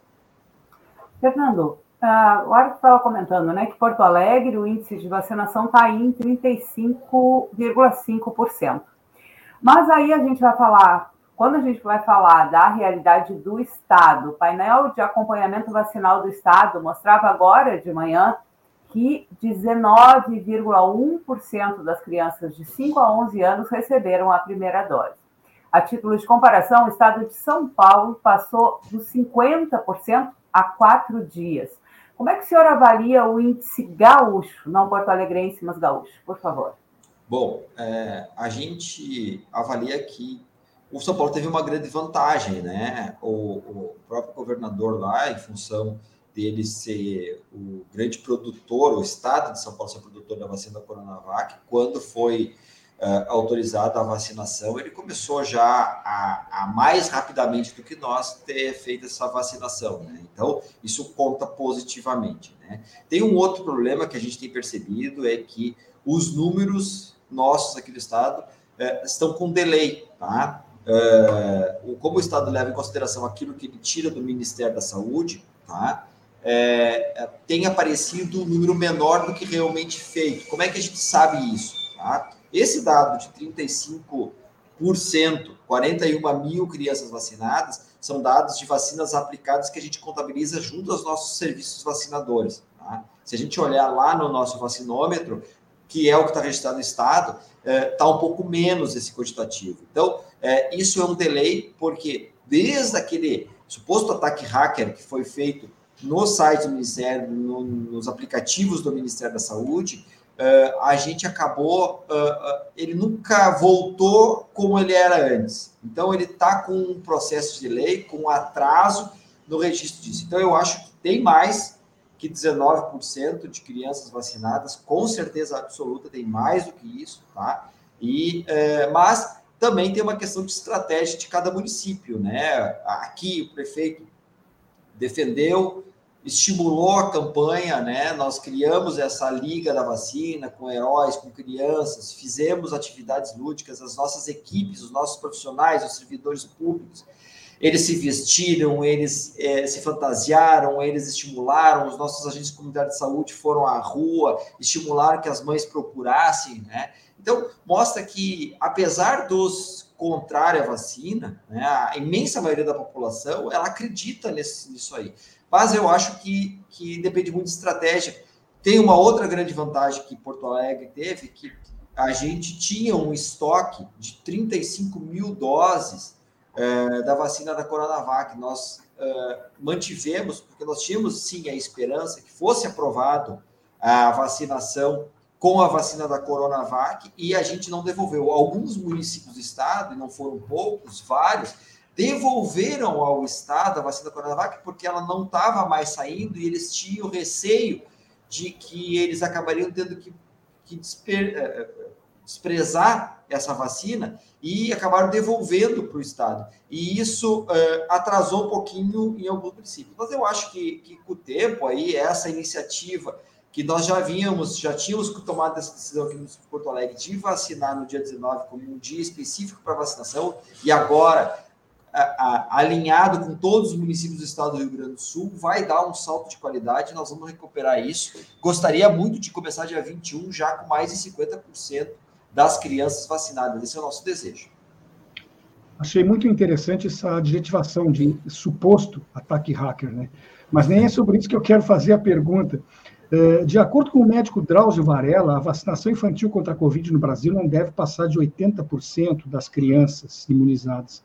Fernando, uh, o Arco estava comentando né, que Porto Alegre, o índice de vacinação está em 35,5%. Mas aí a gente vai falar, quando a gente vai falar da realidade do Estado, o painel de acompanhamento vacinal do Estado mostrava agora de manhã que 19,1% das crianças de 5 a 11 anos receberam a primeira dose. A título de comparação, o estado de São Paulo passou dos 50% a quatro dias. Como é que o senhor avalia o índice gaúcho, não porto-alegrense, mas gaúcho, por favor? Bom, é, a gente avalia que o São Paulo teve uma grande vantagem, né? O, o próprio governador lá, em função dele ser o grande produtor, o estado de São Paulo ser produtor da vacina Coronavac, quando foi uh, autorizada a vacinação, ele começou já a, a, mais rapidamente do que nós ter feito essa vacinação. Né? Então, isso conta positivamente. Né? Tem um outro problema que a gente tem percebido, é que os números nossos aqui do estado uh, estão com delay, tá? Uh, como o Estado leva em consideração aquilo que ele tira do Ministério da Saúde, tá? é, tem aparecido um número menor do que realmente feito. Como é que a gente sabe isso? Tá? Esse dado de 35%, 41 mil crianças vacinadas, são dados de vacinas aplicadas que a gente contabiliza junto aos nossos serviços vacinadores. Tá? Se a gente olhar lá no nosso vacinômetro, que é o que está registrado no Estado, está tá um pouco menos esse quantitativo. Então, é, isso é um delay, porque desde aquele suposto ataque hacker que foi feito no site do Ministério, no, nos aplicativos do Ministério da Saúde, uh, a gente acabou, uh, uh, ele nunca voltou como ele era antes. Então, ele está com um processo de lei, com um atraso no registro disso. Então, eu acho que tem mais que 19% de crianças vacinadas, com certeza absoluta, tem mais do que isso, tá? E, mas também tem uma questão de estratégia de cada município, né? Aqui o prefeito defendeu estimulou a campanha, né? Nós criamos essa liga da vacina com heróis, com crianças, fizemos atividades lúdicas, as nossas equipes, os nossos profissionais, os servidores públicos, eles se vestiram, eles é, se fantasiaram, eles estimularam, os nossos agentes de comunidade de saúde foram à rua, estimularam que as mães procurassem, né? Então, mostra que, apesar dos contrários à vacina, né, a imensa maioria da população, ela acredita nesse, nisso aí. Mas eu acho que, que depende muito de estratégia. Tem uma outra grande vantagem que Porto Alegre teve, que a gente tinha um estoque de 35 mil doses é, da vacina da Coronavac. Nós é, mantivemos, porque nós tínhamos sim a esperança que fosse aprovado a vacinação com a vacina da Coronavac e a gente não devolveu. Alguns municípios do estado, e não foram poucos, vários, devolveram ao Estado a vacina Coronavac porque ela não estava mais saindo e eles tinham receio de que eles acabariam tendo que, que desper, eh, eh, desprezar essa vacina e acabaram devolvendo para o Estado. E isso uh, atrasou um pouquinho em alguns municípios. Mas eu acho que, que com o tempo aí, essa iniciativa que nós já vínhamos, já tínhamos tomado essa decisão aqui no Porto Alegre de vacinar no dia 19 como um dia específico para vacinação, e agora alinhado com todos os municípios do estado do Rio Grande do Sul, vai dar um salto de qualidade, nós vamos recuperar isso. Gostaria muito de começar dia 21 já com mais de 50% das crianças vacinadas. Esse é o nosso desejo. Achei muito interessante essa adjetivação de suposto ataque hacker, né? Mas nem é sobre isso que eu quero fazer a pergunta. É, de acordo com o médico Drauzio Varela, a vacinação infantil contra a Covid no Brasil não deve passar de 80% das crianças imunizadas.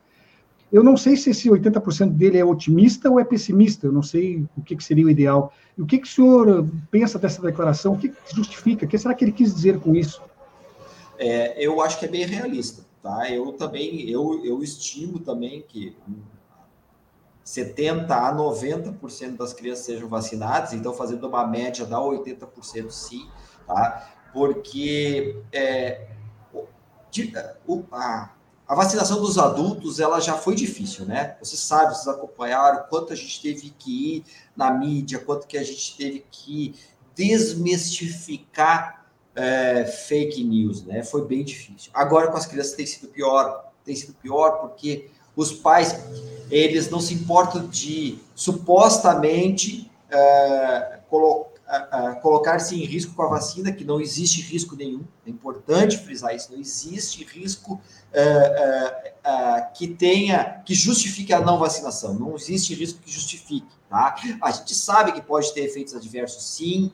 Eu não sei se esse 80% dele é otimista ou é pessimista, eu não sei o que, que seria o ideal. E o que, que o senhor pensa dessa declaração? O que, que justifica? O que será que ele quis dizer com isso? É, eu acho que é bem realista. Tá? Eu também, eu, eu estimo também que 70% a 90% das crianças sejam vacinadas, então fazendo uma média dá 80% sim, tá? porque é, o, a, a vacinação dos adultos, ela já foi difícil, né? Você sabe, vocês acompanharam quanto a gente teve que ir na mídia, quanto que a gente teve que desmistificar é, fake news, né? Foi bem difícil. Agora com as crianças tem sido pior, tem sido pior porque os pais, eles não se importam de supostamente é, colocar colocar-se em risco com a vacina, que não existe risco nenhum. É importante frisar isso. Não existe risco é, é, é, que tenha, que justifique a não vacinação. Não existe risco que justifique. Tá? A gente sabe que pode ter efeitos adversos, sim.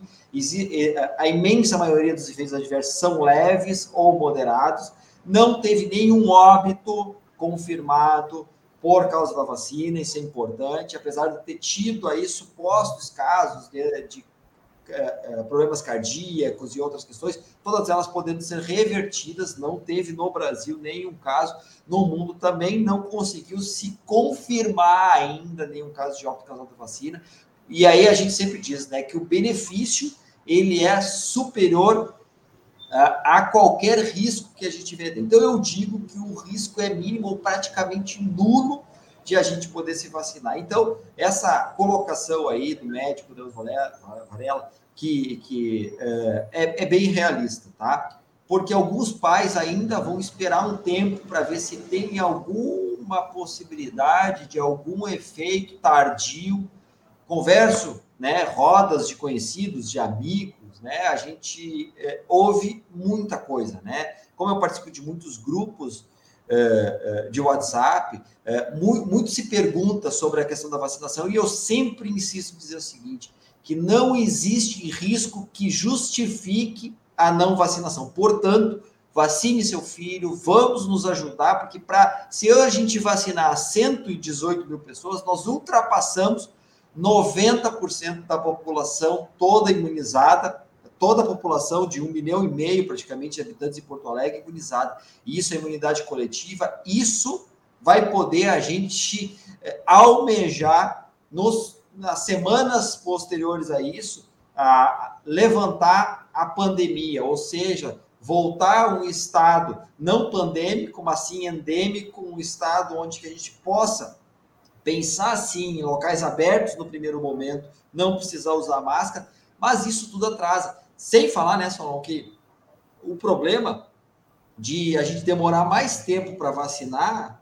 A imensa maioria dos efeitos adversos são leves ou moderados. Não teve nenhum óbito confirmado por causa da vacina, isso é importante, apesar de ter tido aí supostos casos de, de problemas cardíacos e outras questões, todas elas podendo ser revertidas. Não teve no Brasil nenhum caso, no mundo também não conseguiu se confirmar ainda nenhum caso de óbito causado da vacina. E aí a gente sempre diz, né, que o benefício ele é superior a, a qualquer risco que a gente vê. Então eu digo que o risco é mínimo ou praticamente nulo de a gente poder se vacinar. Então, essa colocação aí do médico Deus Varela, que, que é, é, é bem realista, tá? Porque alguns pais ainda vão esperar um tempo para ver se tem alguma possibilidade de algum efeito tardio. Converso, né, rodas de conhecidos, de amigos, né, a gente é, ouve muita coisa, né? Como eu participo de muitos grupos de WhatsApp, é, muito, se pergunta sobre a questão da vacinação e eu sempre insisto em dizer o seguinte, que não existe risco que justifique a não vacinação. Portanto, vacine seu filho, vamos nos ajudar, porque para se a gente vacinar 118 mil pessoas, nós ultrapassamos 90% da população toda imunizada toda a população de um milhão e meio, praticamente, de habitantes em Porto Alegre imunizada. Isso é imunidade coletiva. Isso vai poder a gente é, almejar nos, nas semanas posteriores a isso, a levantar a pandemia, ou seja, voltar a um estado não pandêmico, mas sim endêmico, um estado onde que a gente possa pensar sim em locais abertos no primeiro momento, não precisar usar máscara, mas isso tudo atrasa. Sem falar, né, Solon, que o problema de a gente demorar mais tempo para vacinar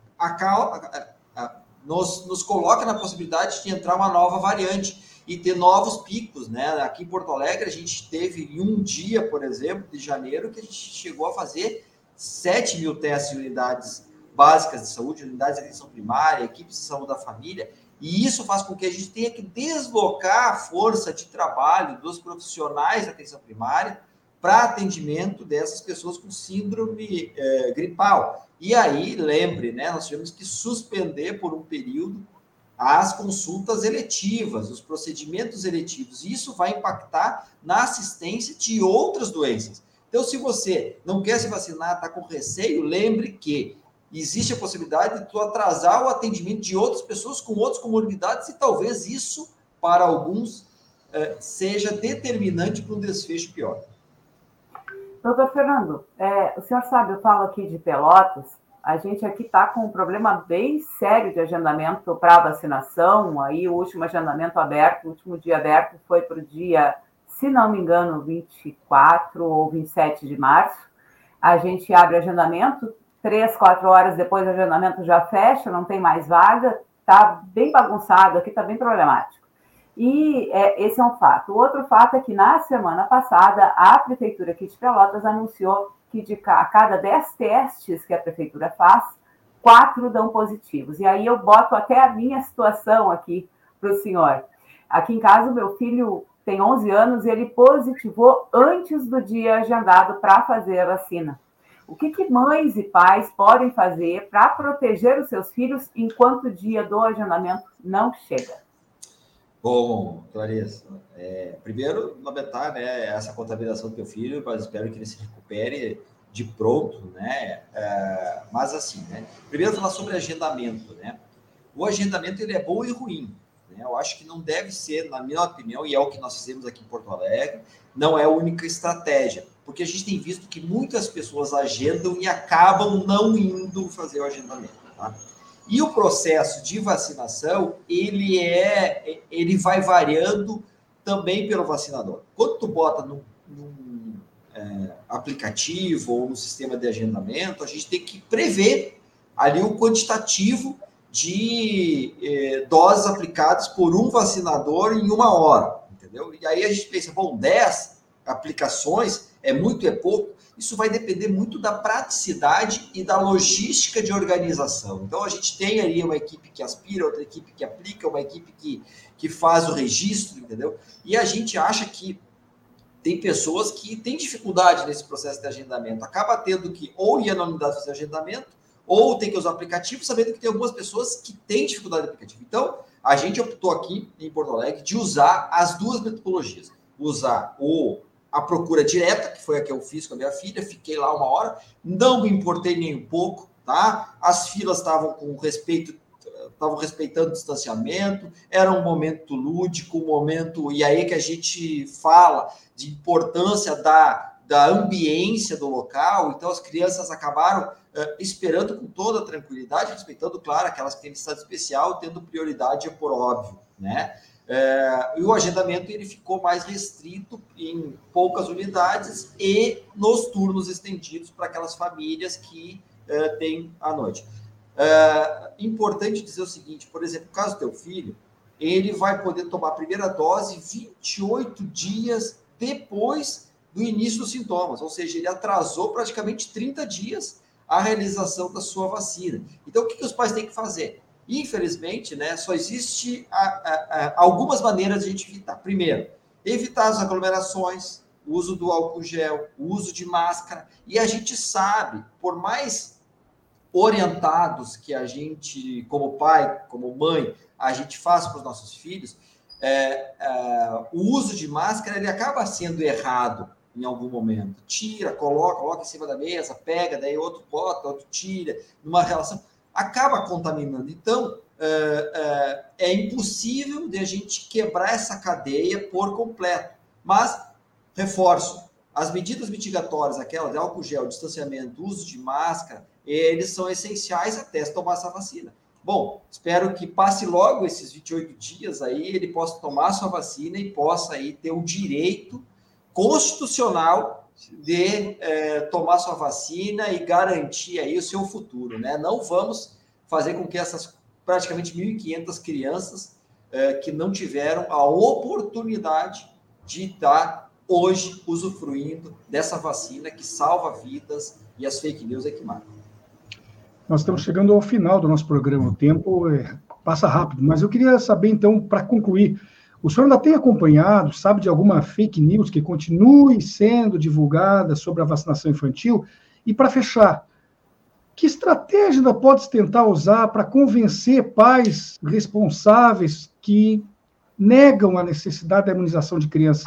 nos, nos coloca na possibilidade de entrar uma nova variante e ter novos picos, né? Aqui em Porto Alegre a gente teve em um dia, por exemplo, de janeiro, que a gente chegou a fazer 7 mil testes em unidades básicas de saúde, unidades de atenção primária, equipes de saúde da família, e isso faz com que a gente tenha que deslocar a força de trabalho dos profissionais da atenção primária para atendimento dessas pessoas com síndrome é, gripal. E aí, lembre, né, nós tivemos que suspender por um período as consultas eletivas, os procedimentos eletivos. E isso vai impactar na assistência de outras doenças. Então, se você não quer se vacinar, está com receio, lembre que existe a possibilidade de tu atrasar o atendimento de outras pessoas com outras comorbidades e talvez isso, para alguns, eh, seja determinante para um desfecho pior. Doutor Fernando, é, o senhor sabe, eu falo aqui de Pelotas, a gente aqui está com um problema bem sério de agendamento para vacinação, aí o último agendamento aberto, o último dia aberto foi para o dia, se não me engano, 24 ou 27 de março, a gente abre agendamento, três, quatro horas depois o agendamento já fecha, não tem mais vaga, está bem bagunçado aqui, está bem problemático. E é, esse é um fato. O outro fato é que na semana passada a Prefeitura aqui de Pelotas anunciou que de a cada dez testes que a Prefeitura faz, quatro dão positivos. E aí eu boto até a minha situação aqui para o senhor. Aqui em casa, o meu filho tem 11 anos e ele positivou antes do dia agendado para fazer a vacina. O que, que mães e pais podem fazer para proteger os seus filhos enquanto o dia do agendamento não chega? Bom, Clarissa, é, primeiro lamentar né, essa contaminação do teu filho, mas espero que ele se recupere de pronto, né? É, mas assim, né? Primeiro falar sobre agendamento, né? O agendamento ele é bom e ruim. Né? Eu acho que não deve ser, na minha opinião, e é o que nós fizemos aqui em Porto Alegre, não é a única estratégia porque a gente tem visto que muitas pessoas agendam e acabam não indo fazer o agendamento. Tá? E o processo de vacinação, ele é, ele vai variando também pelo vacinador. Quando tu bota num, é, aplicativo ou no sistema de agendamento, a gente tem que prever ali o quantitativo de é, doses aplicadas por um vacinador em uma hora, entendeu? E aí a gente pensa, bom, 10 aplicações é muito, é pouco, isso vai depender muito da praticidade e da logística de organização. Então, a gente tem ali uma equipe que aspira, outra equipe que aplica, uma equipe que, que faz o registro, entendeu? E a gente acha que tem pessoas que têm dificuldade nesse processo de agendamento, acaba tendo que ou ir na unidade fazer agendamento, ou tem que usar aplicativo, sabendo que tem algumas pessoas que têm dificuldade de aplicativo. Então, a gente optou aqui em Porto Alegre de usar as duas metodologias. Usar o a procura direta, que foi a que eu fiz com a minha filha, fiquei lá uma hora, não me importei nem um pouco, tá? As filas estavam com respeito, estavam respeitando o distanciamento, era um momento lúdico, um momento, e aí que a gente fala de importância da, da ambiência do local, então as crianças acabaram uh, esperando com toda tranquilidade, respeitando, claro, aquelas que têm necessidade especial, tendo prioridade, é por óbvio, né? É, e o agendamento ele ficou mais restrito em poucas unidades e nos turnos estendidos para aquelas famílias que é, têm à noite. É, importante dizer o seguinte, por exemplo, caso teu filho, ele vai poder tomar a primeira dose 28 dias depois do início dos sintomas, ou seja, ele atrasou praticamente 30 dias a realização da sua vacina. Então, o que, que os pais têm que fazer? Infelizmente, né, só existe a, a, a, algumas maneiras de a gente evitar. Primeiro, evitar as aglomerações, o uso do álcool gel, o uso de máscara. E a gente sabe, por mais orientados que a gente, como pai, como mãe, a gente faz para os nossos filhos, é, é, o uso de máscara ele acaba sendo errado em algum momento. Tira, coloca, coloca em cima da mesa, pega, daí outro bota, outro tira, numa relação acaba contaminando. Então, é, é, é impossível de a gente quebrar essa cadeia por completo. Mas, reforço, as medidas mitigatórias, aquelas de álcool gel, distanciamento, uso de máscara, eles são essenciais até se tomar essa vacina. Bom, espero que passe logo esses 28 dias aí, ele possa tomar sua vacina e possa aí ter o direito constitucional de é, tomar sua vacina e garantir aí o seu futuro, né? Não vamos fazer com que essas praticamente 1.500 crianças é, que não tiveram a oportunidade de estar hoje usufruindo dessa vacina que salva vidas e as fake news é que matam. Nós estamos chegando ao final do nosso programa. O tempo é, passa rápido, mas eu queria saber, então, para concluir, o senhor ainda tem acompanhado, sabe de alguma fake news que continue sendo divulgada sobre a vacinação infantil? E para fechar, que estratégia ainda pode tentar usar para convencer pais responsáveis que negam a necessidade da imunização de crianças?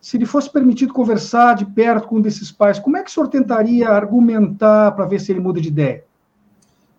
Se lhe fosse permitido conversar de perto com um desses pais, como é que o senhor tentaria argumentar para ver se ele muda de ideia?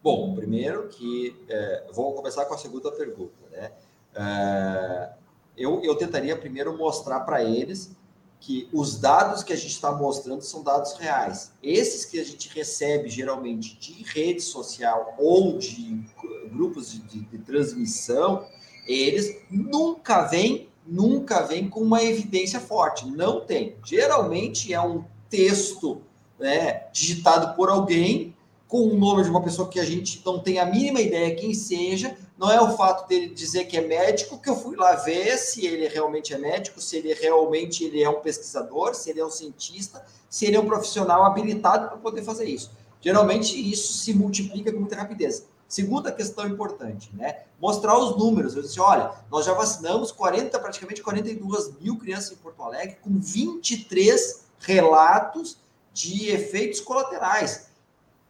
Bom, primeiro que é, vou começar com a segunda pergunta, né? É, eu, eu tentaria primeiro mostrar para eles que os dados que a gente está mostrando são dados reais. Esses que a gente recebe geralmente de rede social ou de grupos de, de, de transmissão, eles nunca vêm, nunca vêm com uma evidência forte. Não tem. Geralmente é um texto né, digitado por alguém com o nome de uma pessoa que a gente não tem a mínima ideia quem seja, não é o fato dele dizer que é médico que eu fui lá ver se ele realmente é médico, se ele realmente ele é um pesquisador, se ele é um cientista, se ele é um profissional habilitado para poder fazer isso. Geralmente isso se multiplica com muita rapidez. Segunda questão importante, né? Mostrar os números. Eu disse, olha, nós já vacinamos 40, praticamente 42 mil crianças em Porto Alegre, com 23 relatos de efeitos colaterais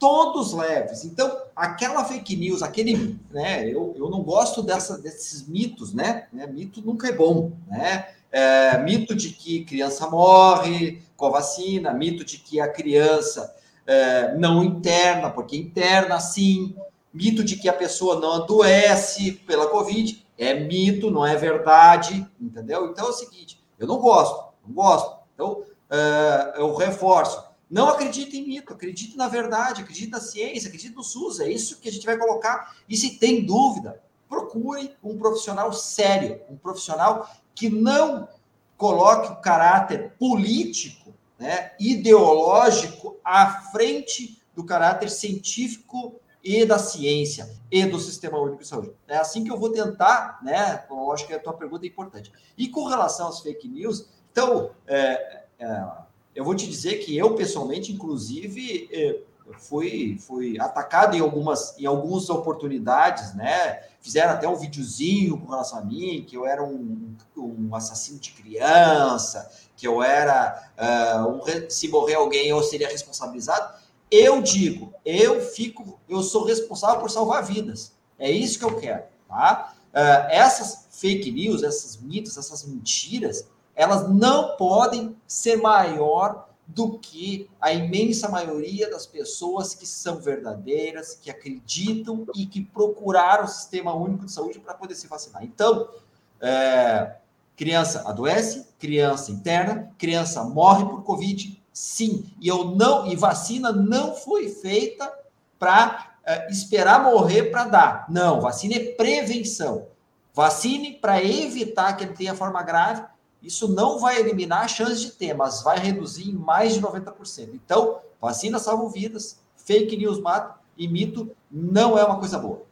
todos leves. Então, aquela fake news, aquele, né, eu, eu não gosto dessa, desses mitos, né, né mito nunca é bom, né, é, mito de que criança morre com a vacina, mito de que a criança é, não interna, porque interna sim, mito de que a pessoa não adoece pela Covid, é mito, não é verdade, entendeu? Então é o seguinte, eu não gosto, não gosto. Então, é, eu reforço, não acredite em mito, acredite na verdade, acredite na ciência, acredite no SUS. É isso que a gente vai colocar. E se tem dúvida, procure um profissional sério, um profissional que não coloque o caráter político, né, ideológico à frente do caráter científico e da ciência e do Sistema Único de Saúde. É assim que eu vou tentar, né? Eu acho que a tua pergunta é importante. E com relação às fake news, então, é, é, eu vou te dizer que eu, pessoalmente, inclusive, eh, fui, fui atacado em algumas, em algumas oportunidades, né? Fizeram até um videozinho com relação a mim, que eu era um, um assassino de criança, que eu era, uh, um, se morrer alguém, eu seria responsabilizado. Eu digo, eu fico, eu sou responsável por salvar vidas. É isso que eu quero, tá? Uh, essas fake news, esses mitos, essas mentiras, elas não podem ser maior do que a imensa maioria das pessoas que são verdadeiras, que acreditam e que procuraram o Sistema Único de Saúde para poder se vacinar. Então, é, criança adoece, criança interna, criança morre por Covid, sim. E eu não, e vacina não foi feita para é, esperar morrer para dar. Não, vacina é prevenção. Vacine para evitar que ele tenha forma grave isso não vai eliminar a chance de ter, mas vai reduzir em mais de 90%. Então, vacina salva vidas, fake news mata e mito não é uma coisa boa.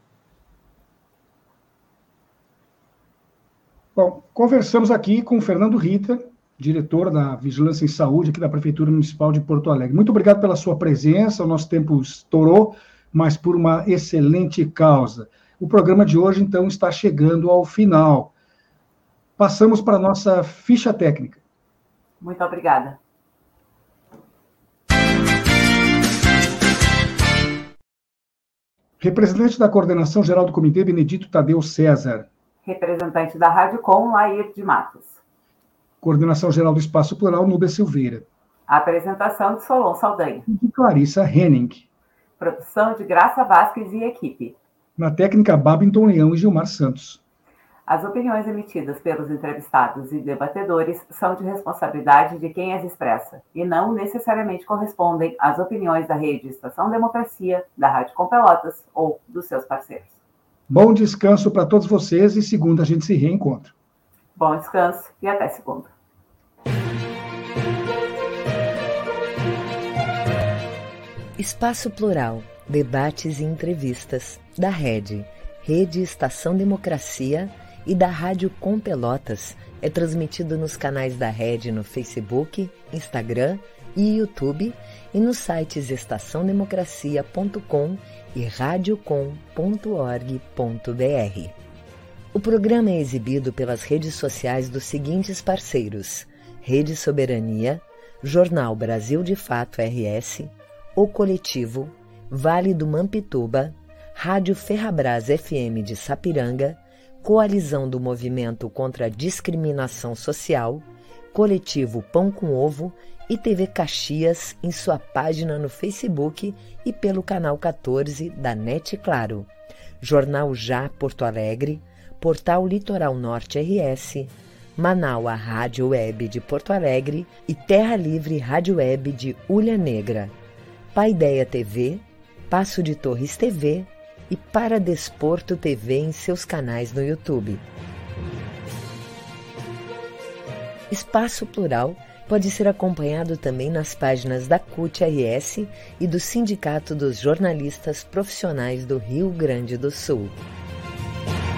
Bom, conversamos aqui com o Fernando Rita, diretor da Vigilância em Saúde aqui da Prefeitura Municipal de Porto Alegre. Muito obrigado pela sua presença, o nosso tempo estourou, mas por uma excelente causa. O programa de hoje, então, está chegando ao final. Passamos para a nossa ficha técnica. Muito obrigada. Representante da Coordenação Geral do Comitê, Benedito Tadeu César. Representante da Rádio Com, Lair de Matos. Coordenação Geral do Espaço Plural, Nubia Silveira. Apresentação de Solon Saldanha. E de Clarissa Henning. Produção de Graça Vasques e equipe. Na técnica, Babington Leão e Gilmar Santos. As opiniões emitidas pelos entrevistados e debatedores são de responsabilidade de quem as expressa e não necessariamente correspondem às opiniões da Rede Estação Democracia, da Rádio Com Pelotas ou dos seus parceiros. Bom descanso para todos vocês e segunda a gente se reencontra. Bom descanso e até segunda. Espaço Plural, debates e entrevistas da Rede, Rede Estação Democracia e da Rádio Com Pelotas é transmitido nos canais da Rede no Facebook, Instagram e YouTube e nos sites estaçãodemocracia.com e radiocom.org.br. O programa é exibido pelas redes sociais dos seguintes parceiros: Rede Soberania, Jornal Brasil de Fato RS, O Coletivo, Vale do Mampituba, Rádio Ferrabras FM de Sapiranga, Coalizão do Movimento contra a Discriminação Social, Coletivo Pão com Ovo e TV Caxias em sua página no Facebook e pelo canal 14 da NET Claro, Jornal Já Porto Alegre, Portal Litoral Norte RS, Manaua Rádio Web de Porto Alegre e Terra Livre Rádio Web de Ulha Negra, Paideia TV, Passo de Torres TV e Para Desporto TV em seus canais no YouTube. Espaço Plural pode ser acompanhado também nas páginas da CUT-RS e do Sindicato dos Jornalistas Profissionais do Rio Grande do Sul.